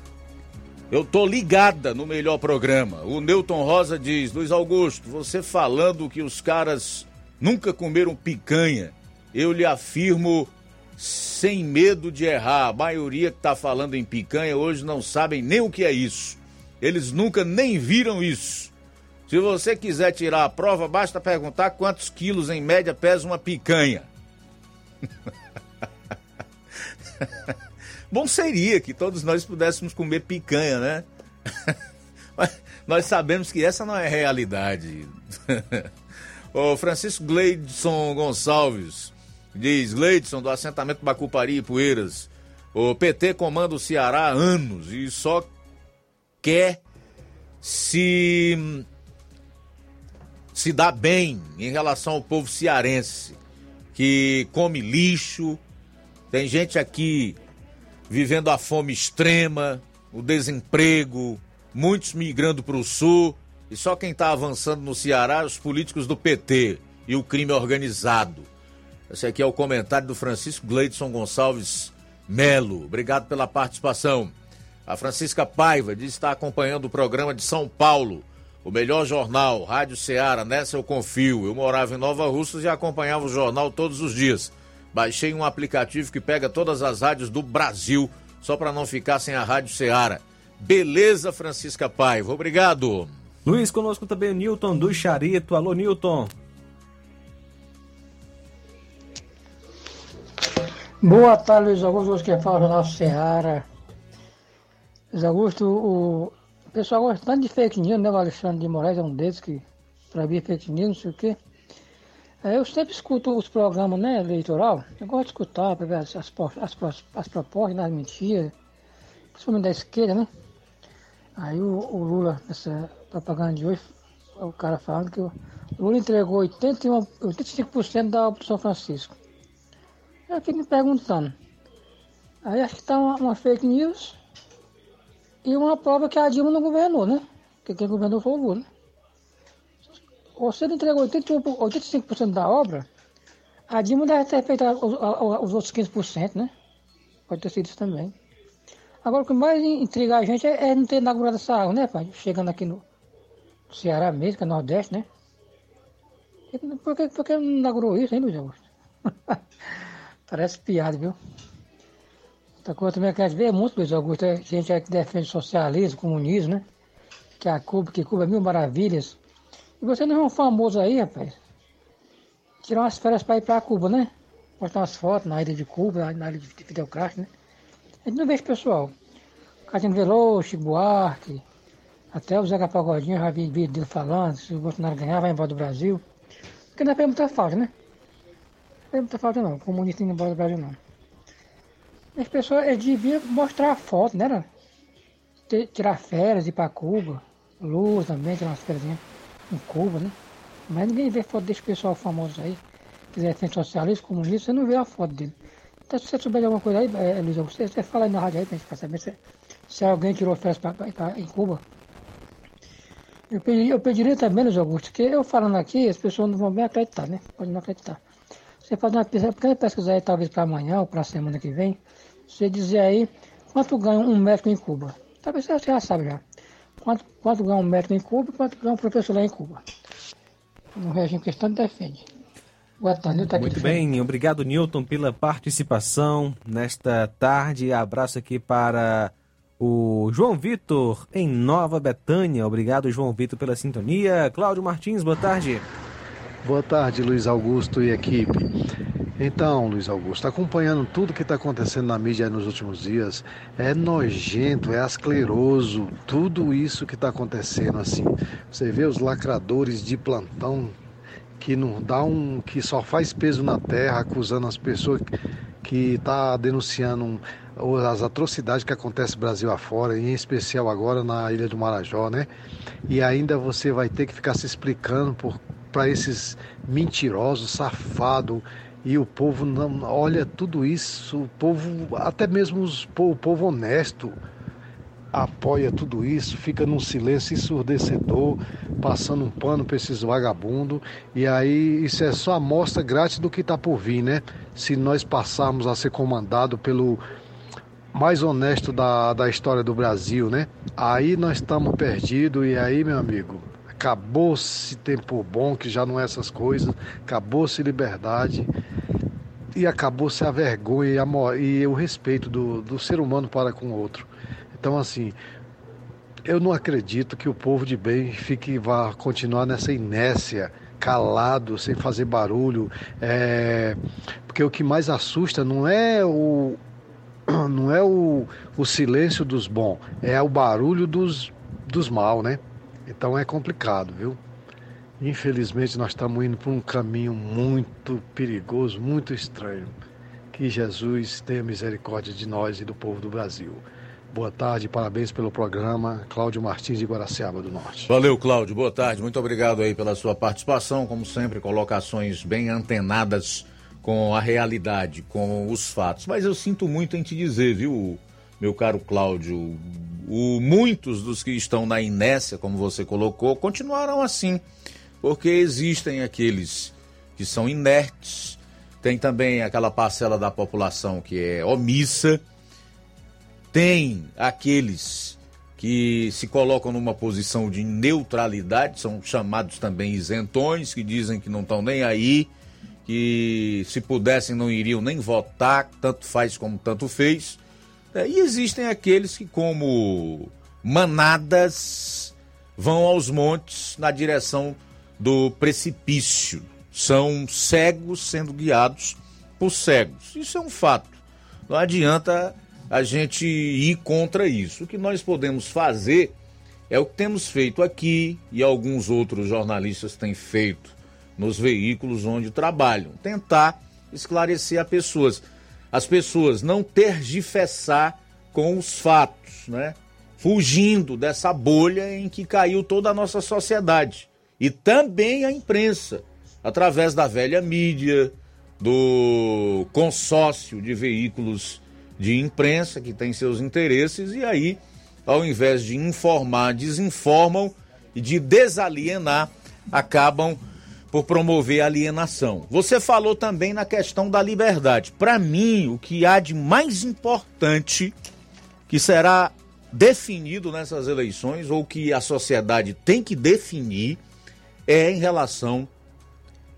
Eu tô ligada no melhor programa. O Newton Rosa diz: Luiz Augusto, você falando que os caras nunca comeram picanha, eu lhe afirmo sem medo de errar. A maioria que tá falando em picanha hoje não sabem nem o que é isso. Eles nunca nem viram isso. Se você quiser tirar a prova, basta perguntar quantos quilos em média pesa uma picanha. Bom seria que todos nós pudéssemos comer picanha, né? Mas nós sabemos que essa não é realidade. o Francisco Gleidson Gonçalves diz: Gleidson, do assentamento Bacupari e Poeiras. O PT comanda o Ceará há anos e só quer se se dar bem em relação ao povo cearense que come lixo. Tem gente aqui vivendo a fome extrema, o desemprego, muitos migrando para o sul. E só quem está avançando no Ceará é os políticos do PT e o crime organizado. Esse aqui é o comentário do Francisco Gleidson Gonçalves Melo. Obrigado pela participação. A Francisca Paiva diz estar acompanhando o programa de São Paulo, o melhor jornal, Rádio Ceará, nessa eu confio. Eu morava em Nova Russas e acompanhava o jornal todos os dias. Baixei um aplicativo que pega todas as rádios do Brasil, só para não ficar sem a Rádio Ceará. Beleza, Francisca Paiva. Obrigado. Luiz, conosco também o Newton do Charito. Alô, Newton. Boa tarde, Luiz Augusto. Hoje quem fala é o Jornal Ceará. Luiz Augusto, o pessoal gosta tanto de fake news, né? O Alexandre de Moraes é um desses que, é fake news, não sei o quê. É, Eu sempre escuto os programas, né, eleitoral. Eu gosto de escutar para ver as, as, as, as propostas, as mentiras, principalmente da esquerda, né? Aí o, o Lula, nessa propaganda de hoje, o cara falando que o Lula entregou 81, 85% da Operação São Francisco. Eu fico me perguntando. Aí acho que está uma, uma fake news e uma prova que a Dilma não governou, né? Porque quem governou foi o Lula. Você entregou 81, 85% da obra, a Dilma deve ter feito os, outros 15%, né? Pode ter sido isso também. Agora, o que mais intriga a gente é, é não ter inaugurado essa água, né, pai? Chegando aqui no Ceará mesmo, que é Nordeste, né? Por que, por que não inaugurou isso, hein, Luiz Augusto? Parece piada, viu? Outra coisa também que a gente vê muito, Luiz Augusto, é gente aí que defende socialismo, comunismo, né? Que a Cuba, que Cuba é mil maravilhas. E você não é um famoso aí, rapaz? Tirar umas férias para ir para Cuba, né? Postar umas fotos na ilha de Cuba, na, ilha de Fidel Castro, né? A gente não vê esse pessoal. Caetano Veloso, Buarque, até o Zeca Pagodinho, já vi vídeo dele falando, se o Bolsonaro ganhar, vai embora do Brasil. Porque não fez muita falta, né? Não fez muita falta não, comunista indo embora do Brasil não. As pessoas deviam mostrar a foto, né? né? Tirar férias, ir para Cuba. Luz também, tirar umas férias em Cuba, né? Mas ninguém vê foto desse pessoal famoso aí. Que defende socialista, comunista, você não vê a foto dele. Então se você souber de alguma coisa aí, é, Luiz você, você fala aí na rádio aí pra gente ficar sabendo se, se alguém tirou férias pra, pra, pra- em Cuba. Eu pediria, eu pediria também, Luiz Augusto, que eu falando aqui, as pessoas não vão bem acreditar, né? Podem não acreditar. Você faz uma pequena pesquisa aí, talvez para amanhã ou para semana que vem, você dizer aí quanto ganha um médico em Cuba. Talvez você já sabe já. Quanto, quanto ganha um médico em Cuba e quanto ganha um professor lá em Cuba. No regime que estão defende. Boa tarde, Nilton, tá aqui Muito bem, obrigado Newton pela participação nesta tarde. Abraço aqui para o João Vitor em Nova Betânia. Obrigado, João Vitor, pela sintonia. Cláudio Martins, boa tarde. Boa tarde, Luiz Augusto e equipe. Então, Luiz Augusto, acompanhando tudo que está acontecendo na mídia nos últimos dias, é nojento, é ascleroso, tudo isso que está acontecendo assim. Você vê os lacradores de plantão que não dá um, que só faz peso na terra, acusando as pessoas que está denunciando as atrocidades que acontecem no Brasil afora, em especial agora na Ilha do Marajó, né? E ainda você vai ter que ficar se explicando para esses mentirosos, safados, e o povo não olha tudo isso, o povo, até mesmo os, o povo honesto, apoia tudo isso, fica num silêncio ensurdecedor, passando um pano para esses vagabundos, e aí isso é só a amostra grátis do que está por vir, né? Se nós passarmos a ser comandado pelo mais honesto da, da história do Brasil, né? Aí nós estamos perdidos, e aí, meu amigo, acabou-se tempo bom, que já não é essas coisas, acabou-se liberdade, e acabou-se a vergonha e, a, e o respeito do, do ser humano para com o outro. Então, assim, eu não acredito que o povo de bem fique vá continuar nessa inércia, calado, sem fazer barulho, é, porque o que mais assusta não é o não é o, o silêncio dos bons, é o barulho dos, dos mal, né? Então é complicado, viu? Infelizmente nós estamos indo por um caminho muito perigoso, muito estranho. Que Jesus tenha misericórdia de nós e do povo do Brasil. Boa tarde, parabéns pelo programa. Cláudio Martins de Guaraciaba do Norte. Valeu, Cláudio. Boa tarde. Muito obrigado aí pela sua participação. Como sempre, colocações bem antenadas com a realidade, com os fatos. Mas eu sinto muito em te dizer, viu, meu caro Cláudio, o, muitos dos que estão na inércia, como você colocou, continuarão assim, porque existem aqueles que são inertes, tem também aquela parcela da população que é omissa, tem aqueles que se colocam numa posição de neutralidade, são chamados também isentões, que dizem que não estão nem aí, que se pudessem não iriam nem votar, tanto faz como tanto fez. É, e existem aqueles que, como manadas, vão aos montes na direção do precipício. São cegos sendo guiados por cegos. Isso é um fato. Não adianta a gente ir contra isso. O que nós podemos fazer é o que temos feito aqui e alguns outros jornalistas têm feito nos veículos onde trabalham, tentar esclarecer as pessoas, as pessoas não tergifessar com os fatos, né? Fugindo dessa bolha em que caiu toda a nossa sociedade e também a imprensa, através da velha mídia, do consórcio de veículos de imprensa que tem seus interesses e aí, ao invés de informar, desinformam e de desalienar, acabam por promover alienação. Você falou também na questão da liberdade. Para mim, o que há de mais importante que será definido nessas eleições, ou que a sociedade tem que definir, é em relação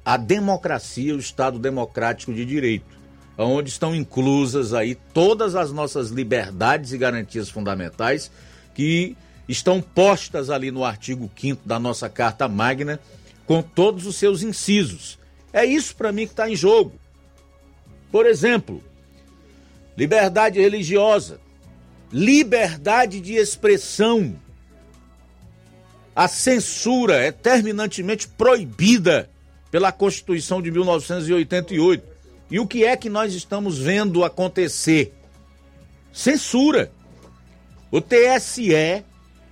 à democracia, o Estado democrático de direito, onde estão inclusas aí todas as nossas liberdades e garantias fundamentais que estão postas ali no artigo 5 da nossa Carta Magna, com todos os seus incisos. É isso para mim que está em jogo. Por exemplo, liberdade religiosa, liberdade de expressão. A censura é terminantemente proibida pela Constituição de 1988. E o que é que nós estamos vendo acontecer? Censura. O TSE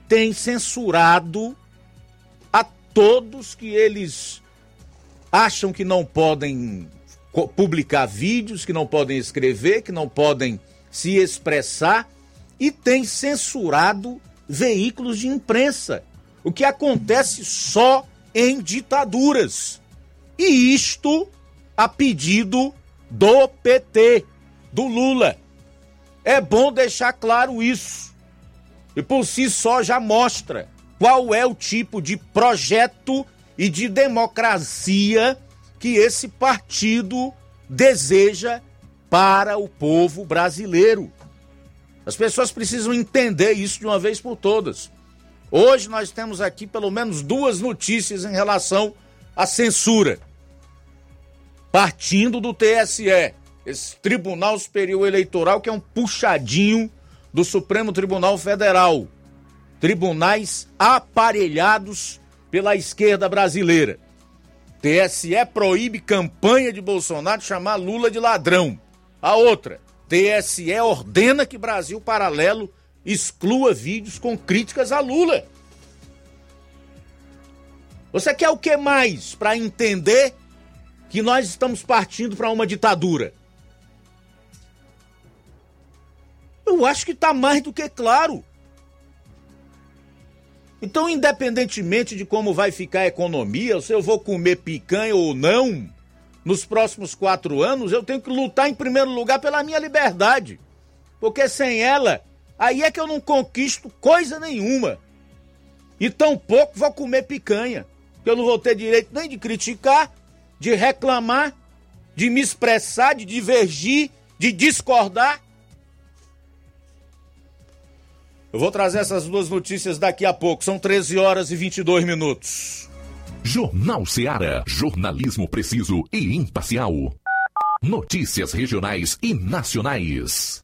tem censurado a todos que eles acham que não podem publicar vídeos, que não podem escrever, que não podem se expressar e tem censurado veículos de imprensa. O que acontece só em ditaduras. E isto a pedido do PT, do Lula. É bom deixar claro isso. E por si só já mostra qual é o tipo de projeto e de democracia que esse partido deseja para o povo brasileiro. As pessoas precisam entender isso de uma vez por todas. Hoje nós temos aqui pelo menos duas notícias em relação à censura. Partindo do TSE, esse Tribunal Superior Eleitoral, que é um puxadinho do Supremo Tribunal Federal. Tribunais aparelhados pela esquerda brasileira. TSE proíbe campanha de Bolsonaro de chamar Lula de ladrão. A outra, TSE ordena que Brasil Paralelo exclua vídeos com críticas a Lula. Você quer o que mais para entender que nós estamos partindo para uma ditadura? Eu acho que está mais do que claro. Então, independentemente de como vai ficar a economia, se eu vou comer picanha ou não, nos próximos quatro anos, eu tenho que lutar em primeiro lugar pela minha liberdade. Porque sem ela, aí é que eu não conquisto coisa nenhuma. E tampouco vou comer picanha. Eu não vou ter direito nem de criticar, de reclamar, de me expressar, de divergir, de discordar. Eu vou trazer essas duas notícias daqui a pouco. São 13 horas e 22 minutos. Jornal Seara. Jornalismo preciso e imparcial. Notícias regionais e nacionais.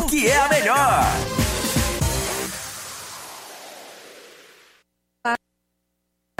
porque é a melhor.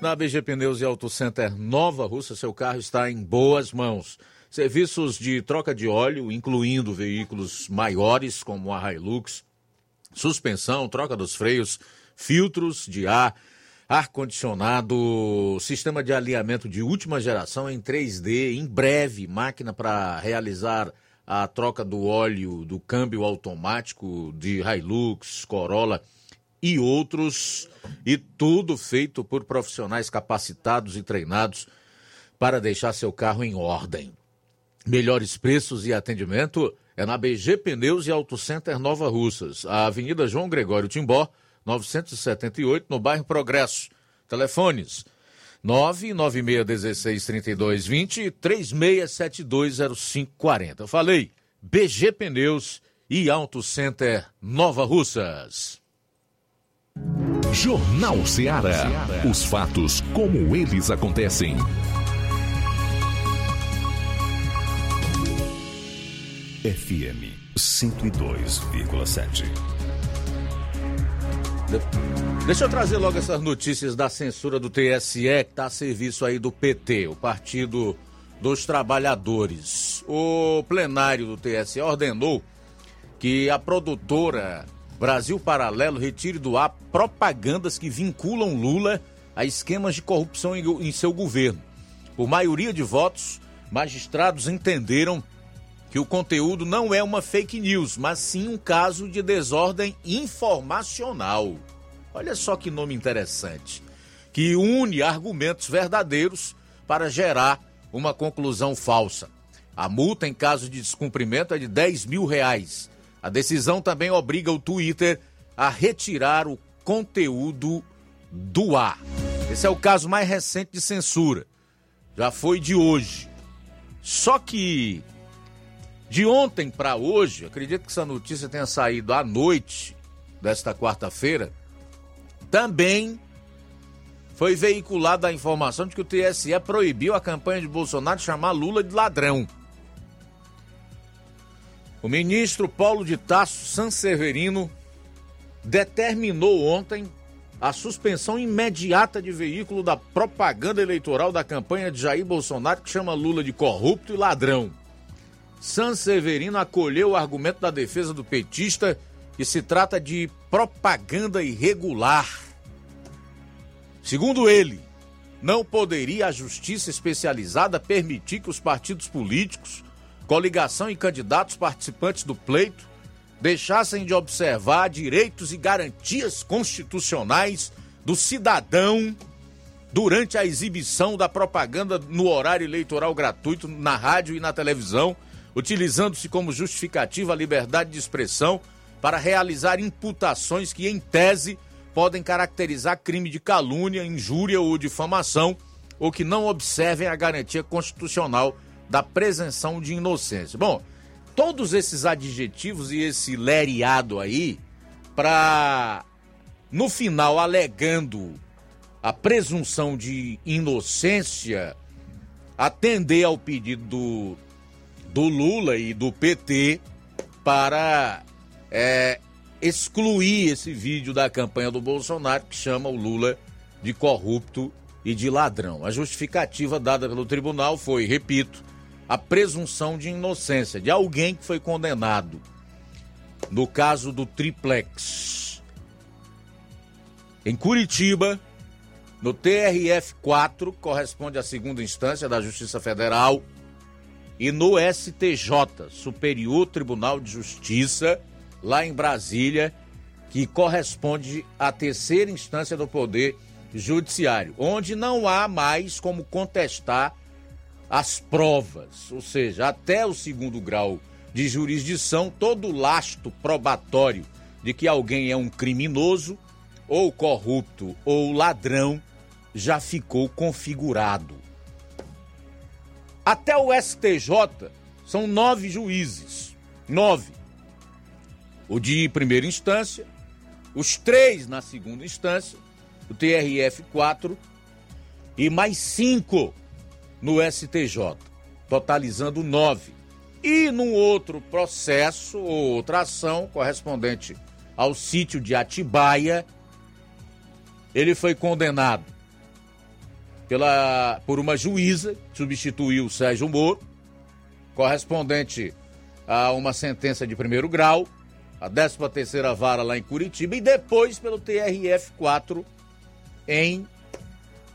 Na BG Pneus e Auto Center Nova Russa, seu carro está em boas mãos. Serviços de troca de óleo, incluindo veículos maiores como a Hilux, suspensão, troca dos freios, filtros de ar, ar-condicionado, sistema de alinhamento de última geração em 3D, em breve, máquina para realizar a troca do óleo do câmbio automático de Hilux, Corolla e outros, e tudo feito por profissionais capacitados e treinados para deixar seu carro em ordem. Melhores preços e atendimento é na BG Pneus e Auto Center Nova Russas, a Avenida João Gregório Timbó, 978, no bairro Progresso. Telefones 996163220 e 36720540. Eu falei, BG Pneus e Auto Center Nova Russas. Jornal Ceará. Os fatos como eles acontecem. FM 102,7. Deixa eu trazer logo essas notícias da censura do TSE, que está a serviço aí do PT, o Partido dos Trabalhadores. O plenário do TSE ordenou que a produtora Brasil Paralelo retire do ar propagandas que vinculam Lula a esquemas de corrupção em, seu governo. Por maioria de votos, magistrados entenderam que o conteúdo não é uma fake news, mas sim um caso de desordem informacional. Olha só que nome interessante. Que une argumentos verdadeiros para gerar uma conclusão falsa. A multa em caso de descumprimento é de 10 mil reais. A decisão também obriga o Twitter a retirar o conteúdo do ar. Esse é o caso mais recente de censura. Já foi de hoje. Só que de ontem para hoje, acredito que essa notícia tenha saído à noite desta quarta-feira, também foi veiculada a informação de que o TSE proibiu a campanha de Bolsonaro de chamar Lula de ladrão. O ministro Paulo de Tasso Sanseverino determinou ontem a suspensão imediata de veículo da propaganda eleitoral da campanha de Jair Bolsonaro que chama Lula de corrupto e ladrão. Sanseverino acolheu o argumento da defesa do petista que se trata de propaganda irregular. Segundo ele, não poderia a justiça especializada permitir que os partidos políticos, coligação e candidatos participantes do pleito deixassem de observar direitos e garantias constitucionais do cidadão durante a exibição da propaganda no horário eleitoral gratuito na rádio e na televisão utilizando-se como justificativa a liberdade de expressão para realizar imputações que, em tese, podem caracterizar crime de calúnia, injúria ou difamação, ou que não observem a garantia constitucional da presunção de inocência. Bom, todos esses adjetivos e esse leriado aí, para no final alegando a presunção de inocência, atender ao pedido do do Lula e do PT para é, excluir esse vídeo da campanha do Bolsonaro que chama o Lula de corrupto e de ladrão. A justificativa dada pelo tribunal foi, repito, a presunção de inocência de alguém que foi condenado. No caso do triplex. Em Curitiba, no TRF4, corresponde à segunda instância da Justiça Federal, e no STJ, Superior Tribunal de Justiça, lá em Brasília, que corresponde à terceira instância do Poder Judiciário, onde não há mais como contestar as provas, ou seja, até o segundo grau de jurisdição, todo lastro probatório de que alguém é um criminoso, ou corrupto, ou ladrão, já ficou configurado. Até o STJ são nove juízes. Nove. O de primeira instância, os três na segunda instância, o TRF 4 e mais cinco no STJ, totalizando nove. E num outro processo ou outra ação correspondente ao sítio de Atibaia, ele foi condenado pela, por uma juíza, que substituiu o Sérgio Moro, correspondente a uma sentença de primeiro grau, a 13ª vara lá em Curitiba, e depois pelo TRF-4 em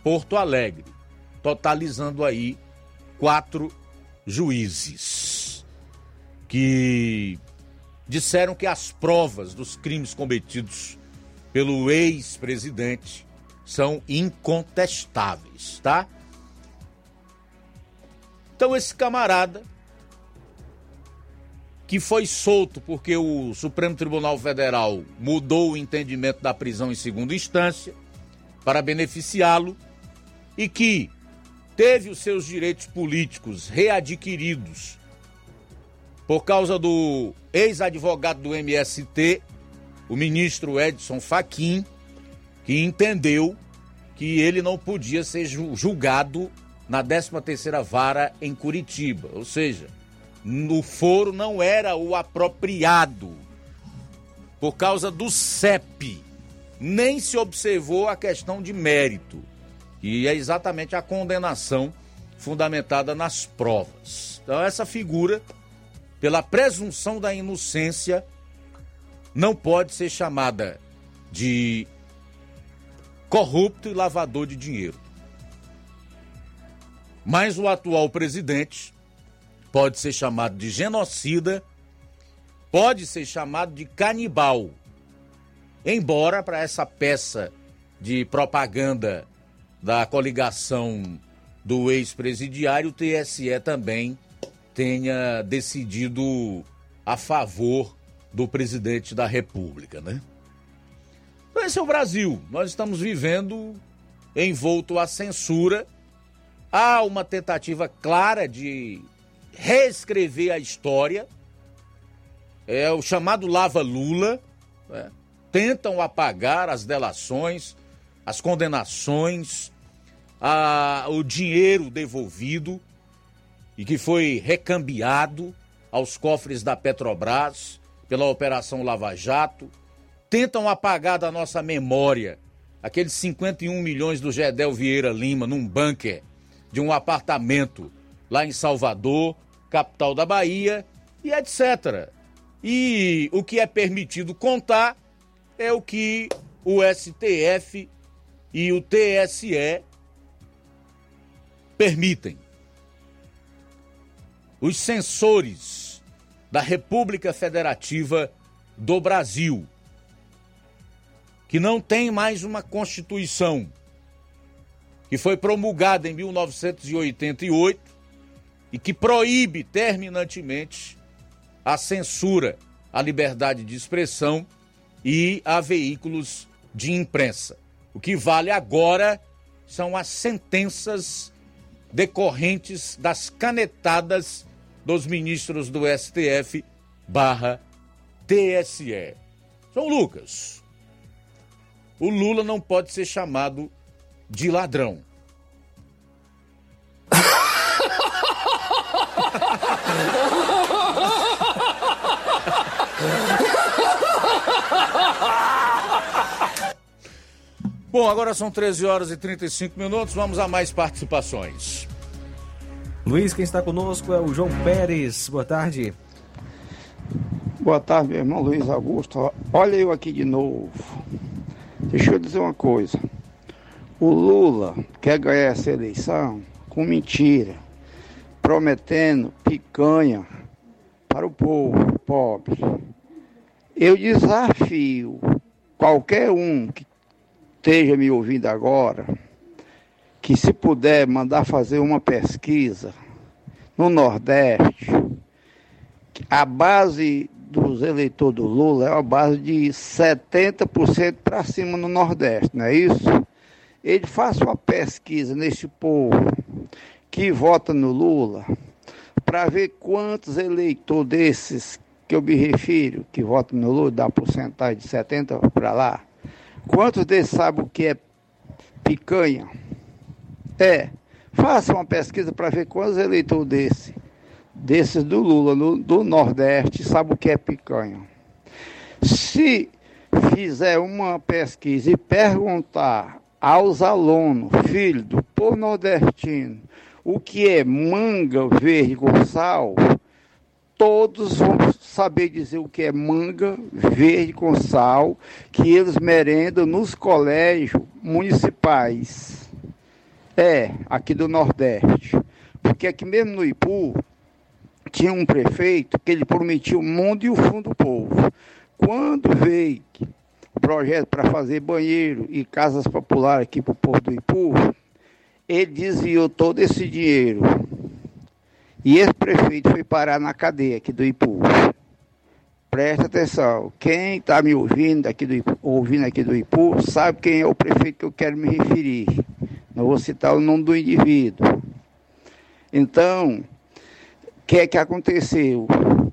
Porto Alegre, totalizando aí quatro juízes que disseram que as provas dos crimes cometidos pelo ex-presidente são incontestáveis, tá? Então esse camarada que foi solto porque o Supremo Tribunal Federal mudou o entendimento da prisão em segunda instância para beneficiá-lo e que teve os seus direitos políticos readquiridos por causa do ex-advogado do MST, o ministro Edson Fachin, que entendeu que ele não podia ser julgado na 13ª vara em Curitiba, ou seja, no foro não era o apropriado por causa do CEP. Nem se observou a questão de mérito, e é exatamente a condenação fundamentada nas provas. Então essa figura, pela presunção da inocência, não pode ser chamada de corrupto e lavador de dinheiro. Mas o atual presidente pode ser chamado de genocida, pode ser chamado de canibal. Embora para essa peça de propaganda da coligação do ex-presidiário, o TSE também tenha decidido a favor do presidente da República, né? Então esse é o Brasil. Nós estamos vivendo envolto à censura. Há uma tentativa clara de reescrever a história. É o chamado Lava Lula. Né? Tentam apagar as delações, as condenações, a, o dinheiro devolvido e que foi recambiado aos cofres da Petrobras pela Operação Lava Jato. Tentam apagar da nossa memória aqueles 51 milhões do Gedel Vieira Lima num bunker de um apartamento lá em Salvador, capital da Bahia, e etc. E o que é permitido contar é o que o STF e o TSE permitem. Os censores da República Federativa do Brasil, que não tem mais uma Constituição, que foi promulgada em 1988 e que proíbe terminantemente a censura à liberdade de expressão e a veículos de imprensa. O que vale agora são as sentenças decorrentes das canetadas dos ministros do STF barra TSE. São Lucas. O Lula não pode ser chamado de ladrão. Bom, agora são 13 horas e 35 minutos. Vamos a mais participações. Luiz, quem está conosco é o João Pérez. Boa tarde. Boa tarde, meu irmão Luiz Augusto. Olha eu aqui de novo. Deixa eu dizer uma coisa. O Lula quer ganhar essa eleição com mentira, prometendo picanha para o povo pobre. Eu desafio qualquer um que esteja me ouvindo agora, que se puder mandar fazer uma pesquisa no Nordeste, a base dos eleitores do Lula é uma base de 70% para cima no Nordeste, não é isso? Ele faça uma pesquisa nesse povo que vota no Lula para ver quantos eleitores desses que eu me refiro, que votam no Lula, dá porcentagem de 70 para lá, Quantos deles sabem o que é picanha? É. Faça uma pesquisa para ver quantos eleitores desse, desses do Lula, no, do Nordeste, sabem o que é picanha. Se fizer uma pesquisa e perguntar aos alunos, filhos do povo nordestino, o que é manga verde com sal, todos vão saber dizer o que é manga verde com sal, que eles merendam nos colégios municipais. É, aqui do Nordeste. Porque aqui mesmo no Ipu, tinha um prefeito que ele prometia o mundo e o fundo do povo. Quando veio o projeto para fazer banheiro e casas populares aqui para o povo do Ipu, ele desviou todo esse dinheiro. E esse prefeito foi parar na cadeia aqui do Ipu. Presta atenção, quem está me ouvindo aqui do Ipu, ouvindo aqui do Ipu sabe quem é o prefeito que eu quero me referir. Não vou citar o nome do indivíduo. Então, o que é que aconteceu?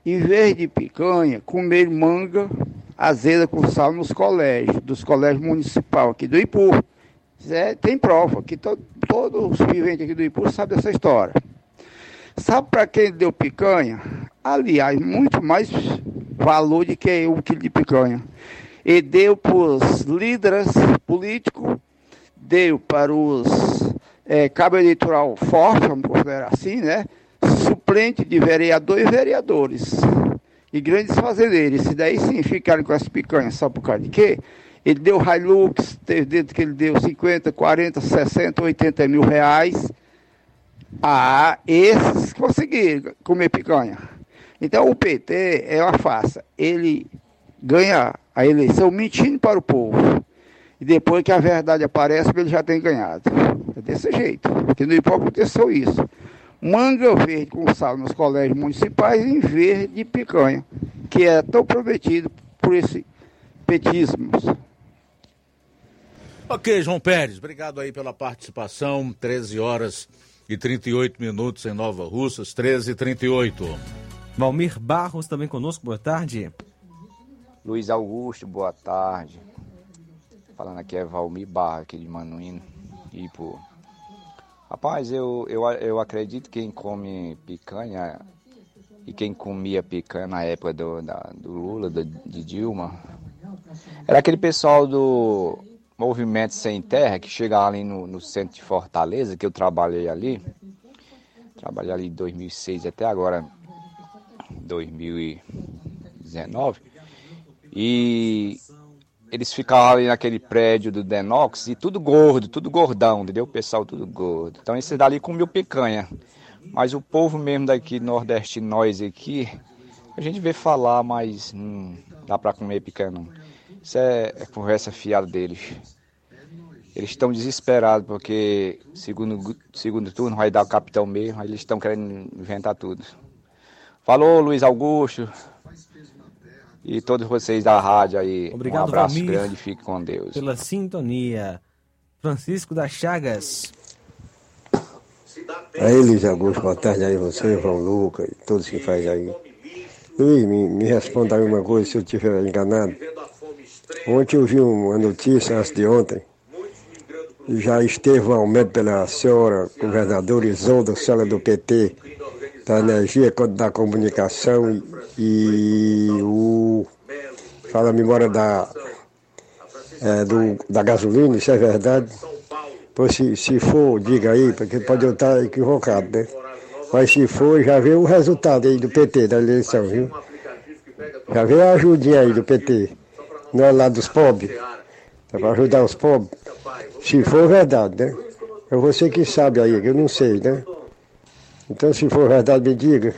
Em vez de picanha, comer manga azeda com sal nos colégios, dos colégios municipais aqui do Ipu. É, tem prova, que to, todos os viventes aqui do Ipu sabem dessa história. Sabe para quem deu picanha? Aliás, muito mais valor do que um quilo de picanha. E deu para os líderes políticos, deu para os é, cabo eleitoral forte, vamos considerar assim, né? Suplente de vereador e vereadores. E grandes fazendeiros. E daí sim ficaram com as picanhas só por causa de quê? Ele deu Hilux, teve dentro que ele deu 50, 40, 60, 80 mil reais. Ah, esses conseguiram comer picanha. Então o PT é uma farsa. Ele ganha a eleição mentindo para o povo. E depois que a verdade aparece, ele já tem ganhado. É desse jeito. Porque no Ipo aconteceu isso. Manga verde com sal nos colégios municipais em verde de picanha, que é tão prometido por esse petismo. Ok, João Pérez, obrigado aí pela participação. 13 horas e 38 minutos em Nova Russas, 13 e 38. Valmir Barros também conosco, boa tarde. Luiz Augusto, boa tarde. Falando aqui é Valmir Barros, aqui de Manuíno. E, pô. Rapaz, eu, eu, eu acredito que quem come picanha e quem comia picanha na época do, da, do Lula, do, de Dilma, era aquele pessoal do Movimento Sem Terra que chegava ali no, no centro de Fortaleza, que eu trabalhei ali. Trabalhei ali de 2006 até agora, 2019. E eles ficavam ali naquele prédio do Denox e tudo gordo, tudo gordão, entendeu? O pessoal tudo gordo. Então esse dali comeu picanha. Mas o povo mesmo daqui, Nordeste, nós aqui, a gente vê falar, mas não dá pra comer picanha não. Isso é, é conversa fiada deles. Eles estão desesperados porque segundo, segundo turno vai dar o capitão mesmo, eles estão querendo inventar tudo. Falou, Luiz Augusto. E todos vocês da rádio aí. Obrigado, um abraço Valmir, grande, fique com Deus. Pela sintonia. Francisco das Chagas. Aí, Luiz Augusto, boa tarde aí você, João Lucas e todos que fazem aí. Luiz, me, me responda aí uma coisa se eu estiver enganado. Ontem eu vi uma notícia, antes de ontem, já esteve aumento pela senhora governadora Isolda Sela do PT, da energia da comunicação e, o. Fala a memória da, é, do, da gasolina, isso é verdade. Pois se, se for, diga aí, porque pode eu estar equivocado, né? Mas se for, já vê o resultado aí do PT da eleição, viu? Já vê a ajudinha aí do PT. Não é lá dos pobres. Para ajudar os pobres. Se for verdade, né? É você que sabe aí, eu não sei, né? Então, se for verdade, me diga.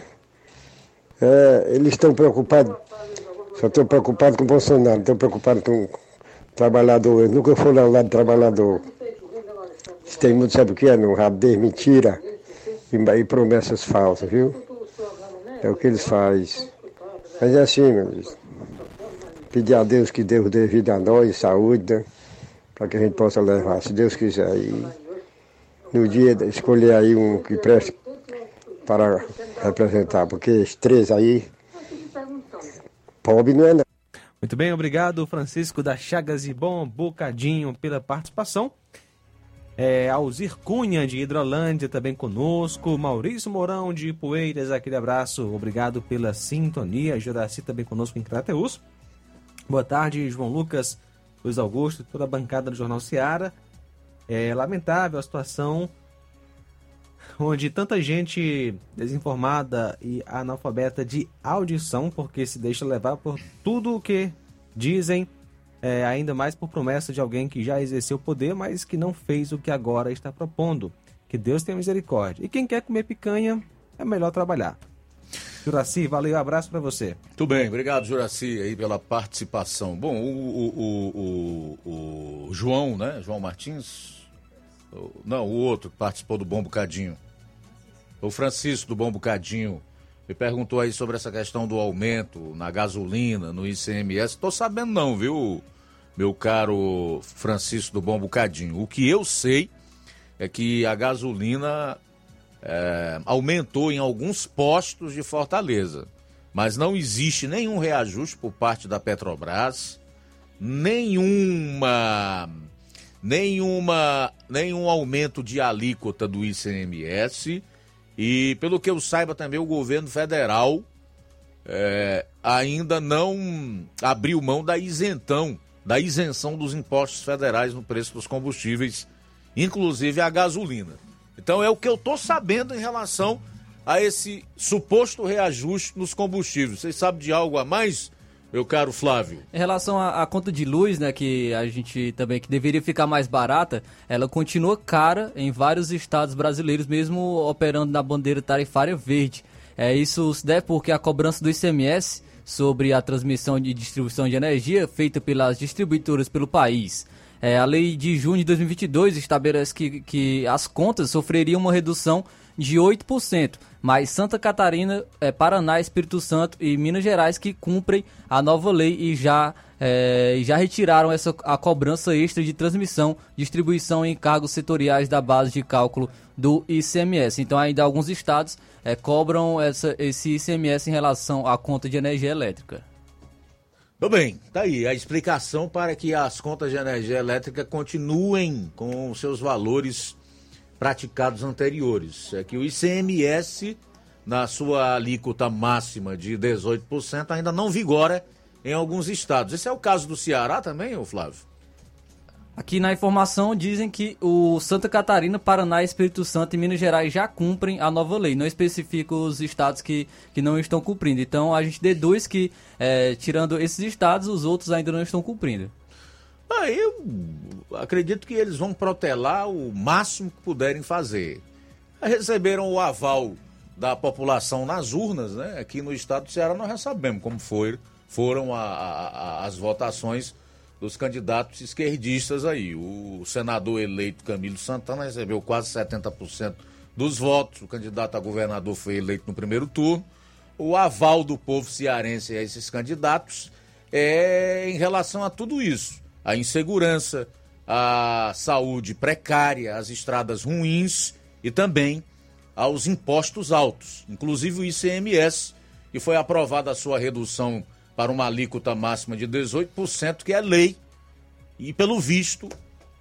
É, eles estão preocupados, só estão preocupados com o Bolsonaro, estão preocupados com o trabalhador. Eles nunca foram ao lado do trabalhador. Eles têm muito, sabe o que é? No rabo mentira e, e promessas falsas, viu? É o que eles fazem. Mas é assim, meu Deus. Pedir a Deus que Deus dê vida a nós, saúde, né? Para que a gente possa levar, se Deus quiser. E no dia escolher aí um que preste para representar, porque esses três aí, pobre não é não. Muito bem, obrigado, Francisco das Chagas e Bom Bocadinho, pela participação. É, Alzir Cunha, de Hidrolândia, também conosco. Maurício Mourão, de Poeiras, aquele abraço. Obrigado pela sintonia. Juraci também conosco em Crateus. Boa tarde, João Lucas, Luiz Augusto, toda a bancada do Jornal Seara. É lamentável a situação onde tanta gente desinformada e analfabeta de audição, porque se deixa levar por tudo o que dizem, é, ainda mais por promessa de alguém que já exerceu poder, mas que não fez o que agora está propondo. Que Deus tenha misericórdia. E quem quer comer picanha, é melhor trabalhar. Juraci, valeu, abraço para você. Muito bem, obrigado, Juraci, aí pela participação. Bom, o, o, o, o João, né? João Martins. Não, o outro que participou do Bom Bocadinho. O Francisco do Bom Bocadinho me perguntou aí sobre essa questão do aumento na gasolina, no ICMS. Tô sabendo não, viu, meu caro Francisco do Bom Bocadinho. O que eu sei é que a gasolina é, aumentou em alguns postos de Fortaleza, mas não existe nenhum reajuste por parte da Petrobras, nenhuma nenhuma nenhum aumento de alíquota do ICMS e pelo que eu saiba também o governo federal é, ainda não abriu mão da isentão da isenção dos impostos federais no preço dos combustíveis, inclusive a gasolina. Então é o que eu estou sabendo em relação a esse suposto reajuste nos combustíveis. Vocês sabem de algo a mais, meu caro Flávio? Em relação à, conta de luz, né, que a gente também que deveria ficar mais barata, ela continua cara em vários estados brasileiros, mesmo operando na bandeira tarifária verde. É, isso se deve porque a cobrança do ICMS sobre a transmissão de distribuição de energia feita pelas distribuidoras pelo país. É, a lei de junho de 2022 estabelece que, que as contas sofreriam uma redução de 8%, mas Santa Catarina, é, Paraná, Espírito Santo e Minas Gerais que cumprem a nova lei e já, é, já retiraram essa, a cobrança extra de transmissão, distribuição e encargos setoriais da base de cálculo do ICMS. Então ainda alguns estados é, cobram essa, esse ICMS em relação à conta de energia elétrica. Tudo bem, tá aí a explicação para que as contas de energia elétrica continuem com seus valores praticados anteriores. É que o ICMS, na sua alíquota máxima de 18%, ainda não vigora em alguns estados. Esse é o caso do Ceará também, Flávio? Aqui na informação dizem que o Santa Catarina, Paraná, Espírito Santo e Minas Gerais já cumprem a nova lei. Não especifica os estados que, que não estão cumprindo. Então a gente deduz que, é, tirando esses estados, os outros ainda não estão cumprindo. Ah, eu acredito que eles vão protelar o máximo que puderem fazer. Receberam o aval da população nas urnas, né? Aqui no estado do Ceará nós já sabemos como foi, foram a, a, as votações dos candidatos esquerdistas aí. O senador eleito Camilo Santana recebeu quase 70% dos votos. O candidato a governador foi eleito no primeiro turno. O aval do povo cearense a esses candidatos é em relação a tudo isso: a insegurança, a saúde precária, as estradas ruins e também aos impostos altos, inclusive o ICMS, que foi aprovada a sua redução para uma alíquota máxima de 18%, que é lei. E pelo visto,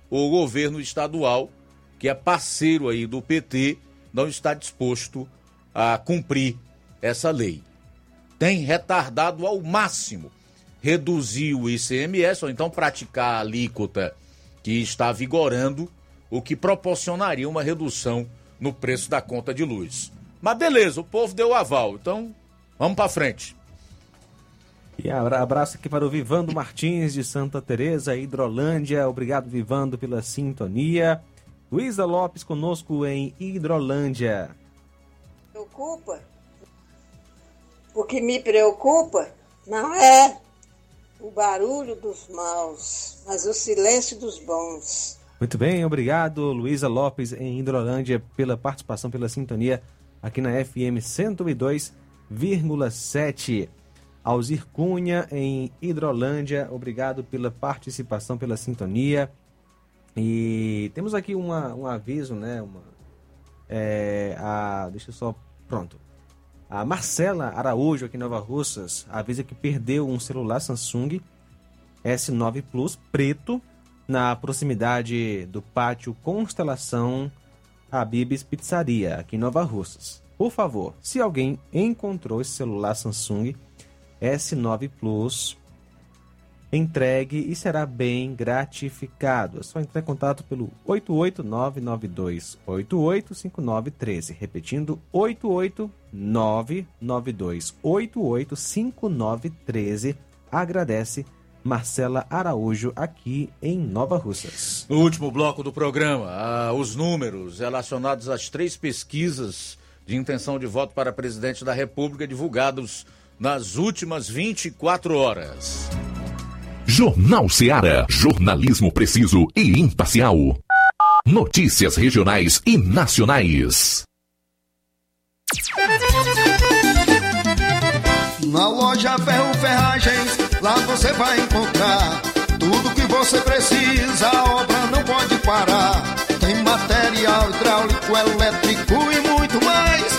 o governo estadual, que é parceiro aí do PT, não está disposto a cumprir essa lei. Tem retardado ao máximo reduzir o ICMS ou então praticar a alíquota que está vigorando, o que proporcionaria uma redução no preço da conta de luz. Mas beleza, o povo deu o aval, então vamos para frente. E abraço aqui para o Vivando Martins de Santa Teresa, Hidrolândia. Obrigado, Vivando, pela sintonia. Luísa Lopes conosco em Hidrolândia. Preocupa? O que me preocupa não é o barulho dos maus, mas o silêncio dos bons. Muito bem, obrigado, Luísa Lopes em Hidrolândia, pela participação, pela sintonia aqui na FM 102,7. Alzir Cunha, em Hidrolândia. Obrigado pela participação, pela sintonia. E temos aqui uma, um aviso, né? Uma, é, a, deixa eu só. Pronto. A Marcela Araújo, aqui em Nova Russas, avisa que perdeu um celular Samsung S9 Plus preto na proximidade do pátio Constelação Habibs Pizzaria, aqui em Nova Russas. Por favor, se alguém encontrou esse celular Samsung S9 Plus entregue e será bem gratificado. É só entrar em contato pelo 88992885913, repetindo 88992885913. Agradece Marcela Araújo aqui em Nova Russas. No último bloco do programa, ah, os números relacionados às três pesquisas de intenção de voto para presidente da República divulgados nas últimas 24 horas. Jornal Seara. Jornalismo preciso e imparcial. Notícias regionais e nacionais. Na loja Ferro Ferragens, lá você vai encontrar tudo que você precisa, a obra não pode parar. Tem material hidráulico, elétrico e muito mais.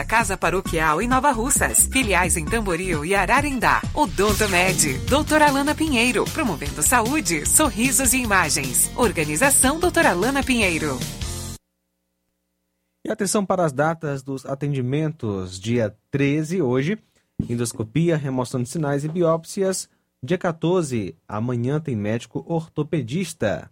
Casa Paroquial em Nova Russas. Filiais em Tamboril e Ararendá. Odonto Med. Doutora Alana Pinheiro. Promovendo saúde, sorrisos e imagens. Organização Doutora Alana Pinheiro. E atenção para as datas dos atendimentos. Dia 13, hoje, endoscopia, remoção de sinais e biópsias. Dia 14, amanhã tem médico ortopedista.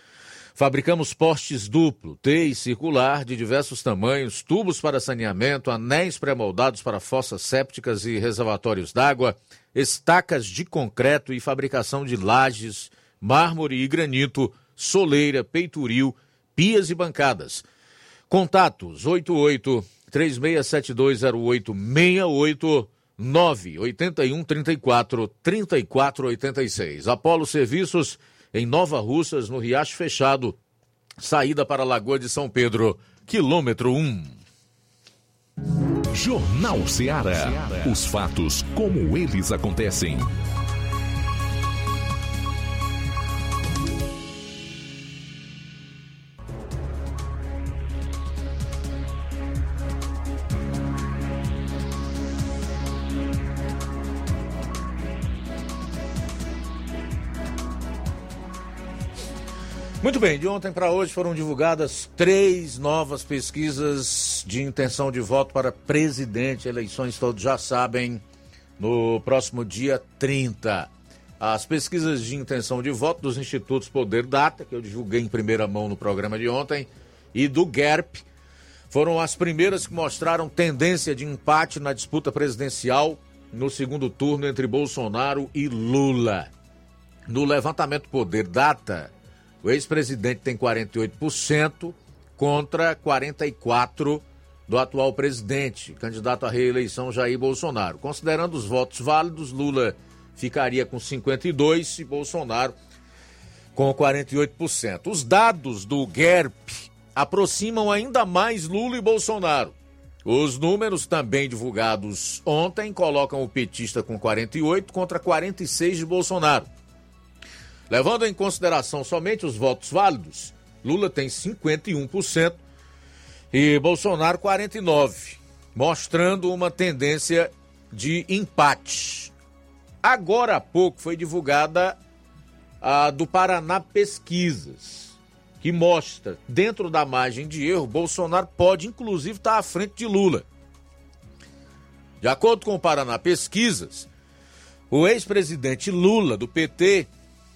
Fabricamos postes duplo, T e circular de diversos tamanhos, tubos para saneamento, anéis pré-moldados para fossas sépticas e reservatórios d'água, estacas de concreto e fabricação de lajes, mármore e granito, soleira, peitoril, pias e bancadas. Contatos 88 36720868 981 34 34 86. Apolo Serviços em Nova Russas, no Riacho Fechado, saída para a Lagoa de São Pedro, quilômetro 1. Jornal Ceará. Os fatos como eles acontecem. Muito bem, de ontem para hoje foram divulgadas três novas pesquisas de intenção de voto para presidente. Eleições todos já sabem, no próximo dia 30. As pesquisas de intenção de voto dos institutos Poder Data, que eu divulguei em primeira mão no programa de ontem, e do GERP, foram as primeiras que mostraram tendência de empate na disputa presidencial no segundo turno entre Bolsonaro e Lula. No levantamento Poder Data, o ex-presidente tem 48% contra 44% do atual presidente, candidato à reeleição Jair Bolsonaro. Considerando os votos válidos, Lula ficaria com 52% e Bolsonaro com 48%. Os dados do GERP aproximam ainda mais Lula e Bolsonaro. Os números também divulgados ontem colocam o petista com 48 contra 46 de Bolsonaro. Levando em consideração somente os votos válidos, Lula tem 51% e Bolsonaro 49%, mostrando uma tendência de empate. Agora há pouco foi divulgada a do Paraná Pesquisas, que mostra, dentro da margem de erro, Bolsonaro pode inclusive estar à frente de Lula. De acordo com o Paraná Pesquisas, o ex-presidente Lula, do PT,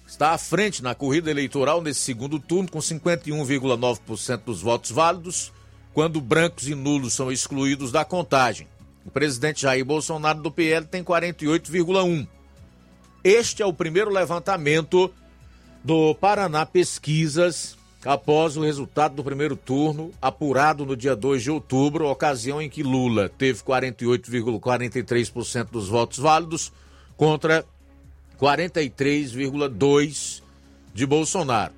está à frente na corrida eleitoral nesse segundo turno, com 51,9% dos votos válidos, quando brancos e nulos são excluídos da contagem. O presidente Jair Bolsonaro do PL tem 48,1%. Este é o primeiro levantamento do Paraná Pesquisas após o resultado do primeiro turno, apurado no dia 2 de outubro, ocasião em que Lula teve 48,43% dos votos válidos contra 43,2% de Bolsonaro.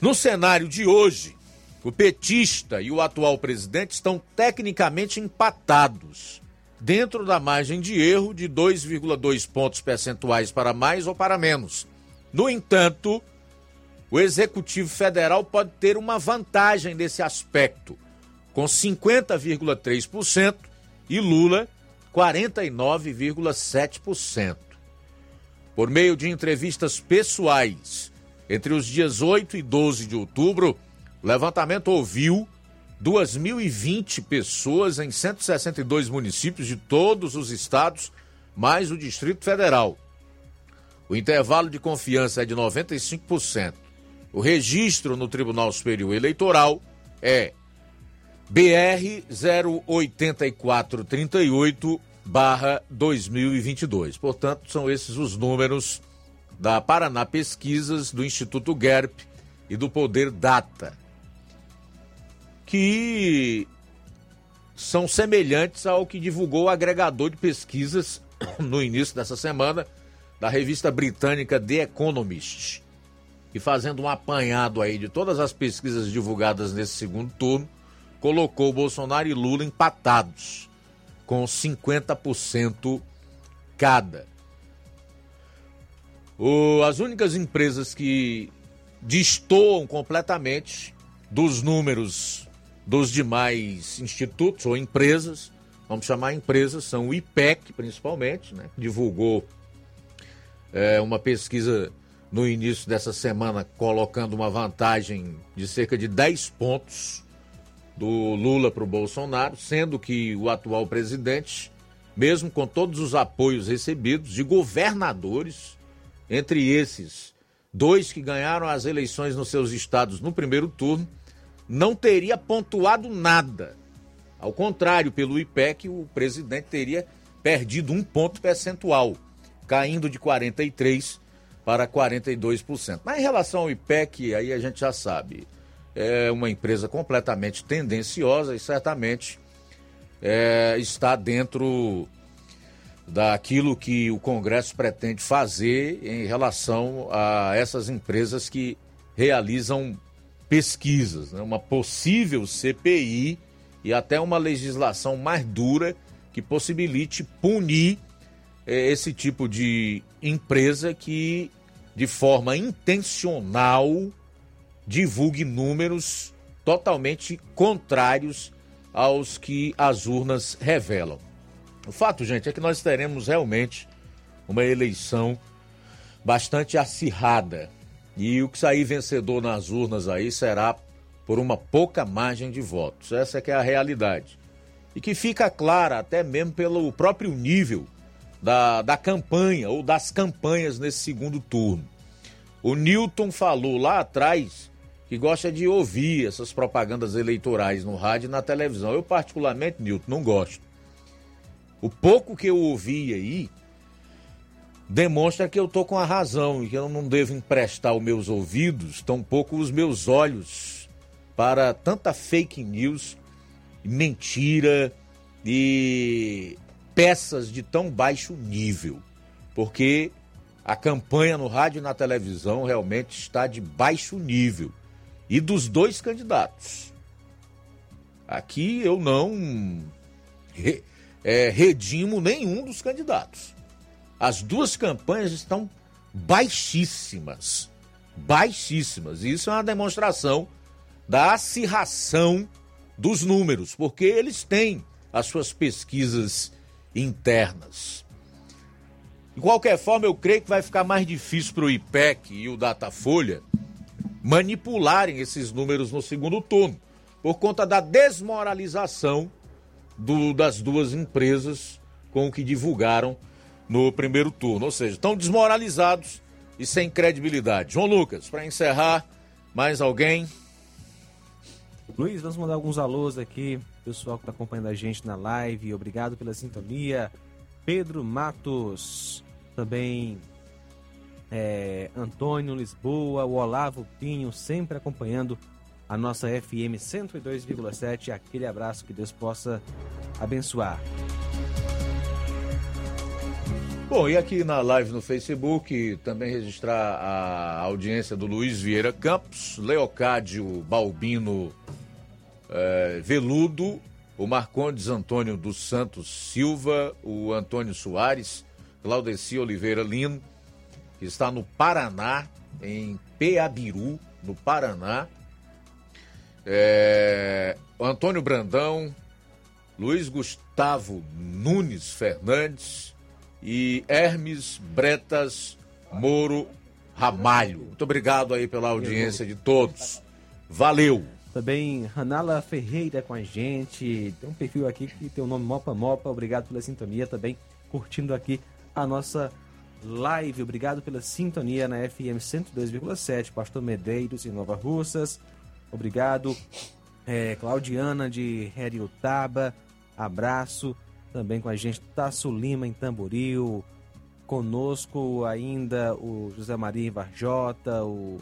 No cenário de hoje, o petista e o atual presidente estão tecnicamente empatados, dentro da margem de erro de 2,2 pontos percentuais para mais ou para menos. No entanto, o Executivo Federal pode ter uma vantagem nesse aspecto, com 50,3% e Lula 49,7% por meio de entrevistas pessoais. Entre os dias 8 e 12 de outubro, o levantamento ouviu 2.020 pessoas em 162 municípios de todos os estados, mais o Distrito Federal. O intervalo de confiança é de 95%. O registro no Tribunal Superior Eleitoral é BR 08438 barra 2022. Portanto, são esses os números da Paraná Pesquisas, do Instituto GERP e do Poder Data, que são semelhantes ao que divulgou o agregador de pesquisas no início dessa semana da revista britânica The Economist. E fazendo um apanhado aí de todas as pesquisas divulgadas nesse segundo turno, colocou Bolsonaro e Lula empatados com 50% cada. O, as únicas empresas que destoam completamente dos números dos demais institutos ou empresas, vamos chamar empresas, são o IPEC, principalmente, né, divulgou é, uma pesquisa no início dessa semana, colocando uma vantagem de cerca de 10 pontos do Lula para o Bolsonaro, sendo que o atual presidente, mesmo com todos os apoios recebidos de governadores, entre esses dois que ganharam as eleições nos seus estados no primeiro turno, não teria pontuado nada. Ao contrário, pelo IPEC, o presidente teria perdido um ponto percentual, caindo de 43% para 42%. Mas em relação ao IPEC, aí a gente já sabe, é uma empresa completamente tendenciosa e certamente é, está dentro daquilo que o Congresso pretende fazer em relação a essas empresas que realizam pesquisas, né? uma possível CPI e até uma legislação mais dura que possibilite punir eh, esse tipo de empresa que, de forma intencional, divulgue números totalmente contrários aos que as urnas revelam. O fato, gente, é que nós teremos realmente uma eleição bastante acirrada. E o que sair vencedor nas urnas aí será por uma pouca margem de votos. Essa é que é a realidade. E que fica clara até mesmo pelo próprio nível da, da campanha ou das campanhas nesse segundo turno. O Newton falou lá atrás que gosta de ouvir essas propagandas eleitorais no rádio e na televisão. Eu, particularmente, Newton, não gosto. O pouco que eu ouvi aí demonstra que eu tô com a razão e que eu não devo emprestar os meus ouvidos, tampouco os meus olhos para tanta fake news, mentira e peças de tão baixo nível. Porque a campanha no rádio e na televisão realmente está de baixo nível. E dos dois candidatos. Aqui eu não é, redimo nenhum dos candidatos. As duas campanhas estão baixíssimas. Baixíssimas. Isso é uma demonstração da acirração dos números, porque eles têm as suas pesquisas internas. De qualquer forma, eu creio que vai ficar mais difícil para o IPEC e o Datafolha manipularem esses números no segundo turno, por conta da desmoralização do, das duas empresas com o que divulgaram no primeiro turno. Ou seja, estão desmoralizados e sem credibilidade. João Lucas, para encerrar, mais alguém? Luiz, vamos mandar alguns alôs aqui. Pessoal que está acompanhando a gente na live, obrigado pela sintonia. Pedro Matos, também é, Antônio Lisboa, o Olavo Pinho, sempre acompanhando a nossa FM 102,7. Aquele abraço que Deus possa abençoar. Bom, e aqui na live no Facebook, também registrar a audiência do Luiz Vieira Campos, Leocádio Balbino é, Veludo, o Marcondes Antônio dos Santos Silva, o Antônio Soares, Claudeci Oliveira Lino, está no Paraná, em Peabiru, no Paraná, é, Antônio Brandão, Luiz Gustavo Nunes Fernandes e Hermes Bretas Moro Ramalho. Muito obrigado aí pela audiência de todos. Valeu! Também Ranala Ferreira com a gente. Tem um perfil aqui que tem o nome Mopa Mopa. Obrigado pela sintonia também. Curtindo aqui a nossa live. Obrigado pela sintonia na FM 102,7. Pastor Medeiros em Nova Russas. Obrigado. É, Claudiana de Heriotaba, abraço. Também com a gente, Tasso Lima em Tamboril. Conosco ainda o José Maria Varjota. O...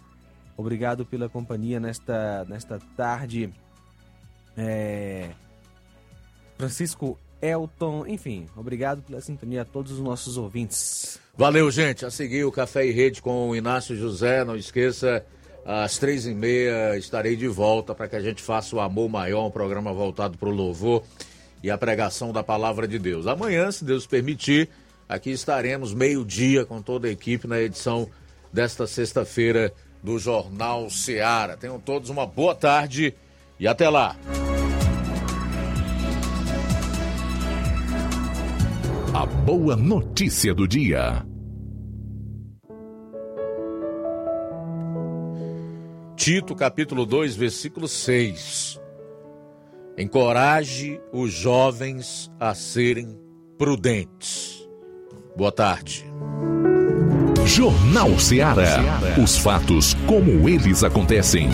Obrigado pela companhia nesta, nesta tarde. É... Francisco Elton, enfim, obrigado pela sintonia a todos os nossos ouvintes. Valeu, gente. A seguir o Café e Rede com o Inácio José. Não esqueça às três e meia estarei de volta para que a gente faça o Amor Maior, um programa voltado para o louvor e a pregação da palavra de Deus. Amanhã, se Deus permitir, aqui estaremos meio-dia com toda a equipe na edição desta sexta-feira do Jornal Seara. Tenham todos uma boa tarde e até lá. A boa notícia do dia. Tito, capítulo 2, versículo 6. Encoraje os jovens a serem prudentes. Boa tarde. Jornal Ceará. Os fatos como eles acontecem.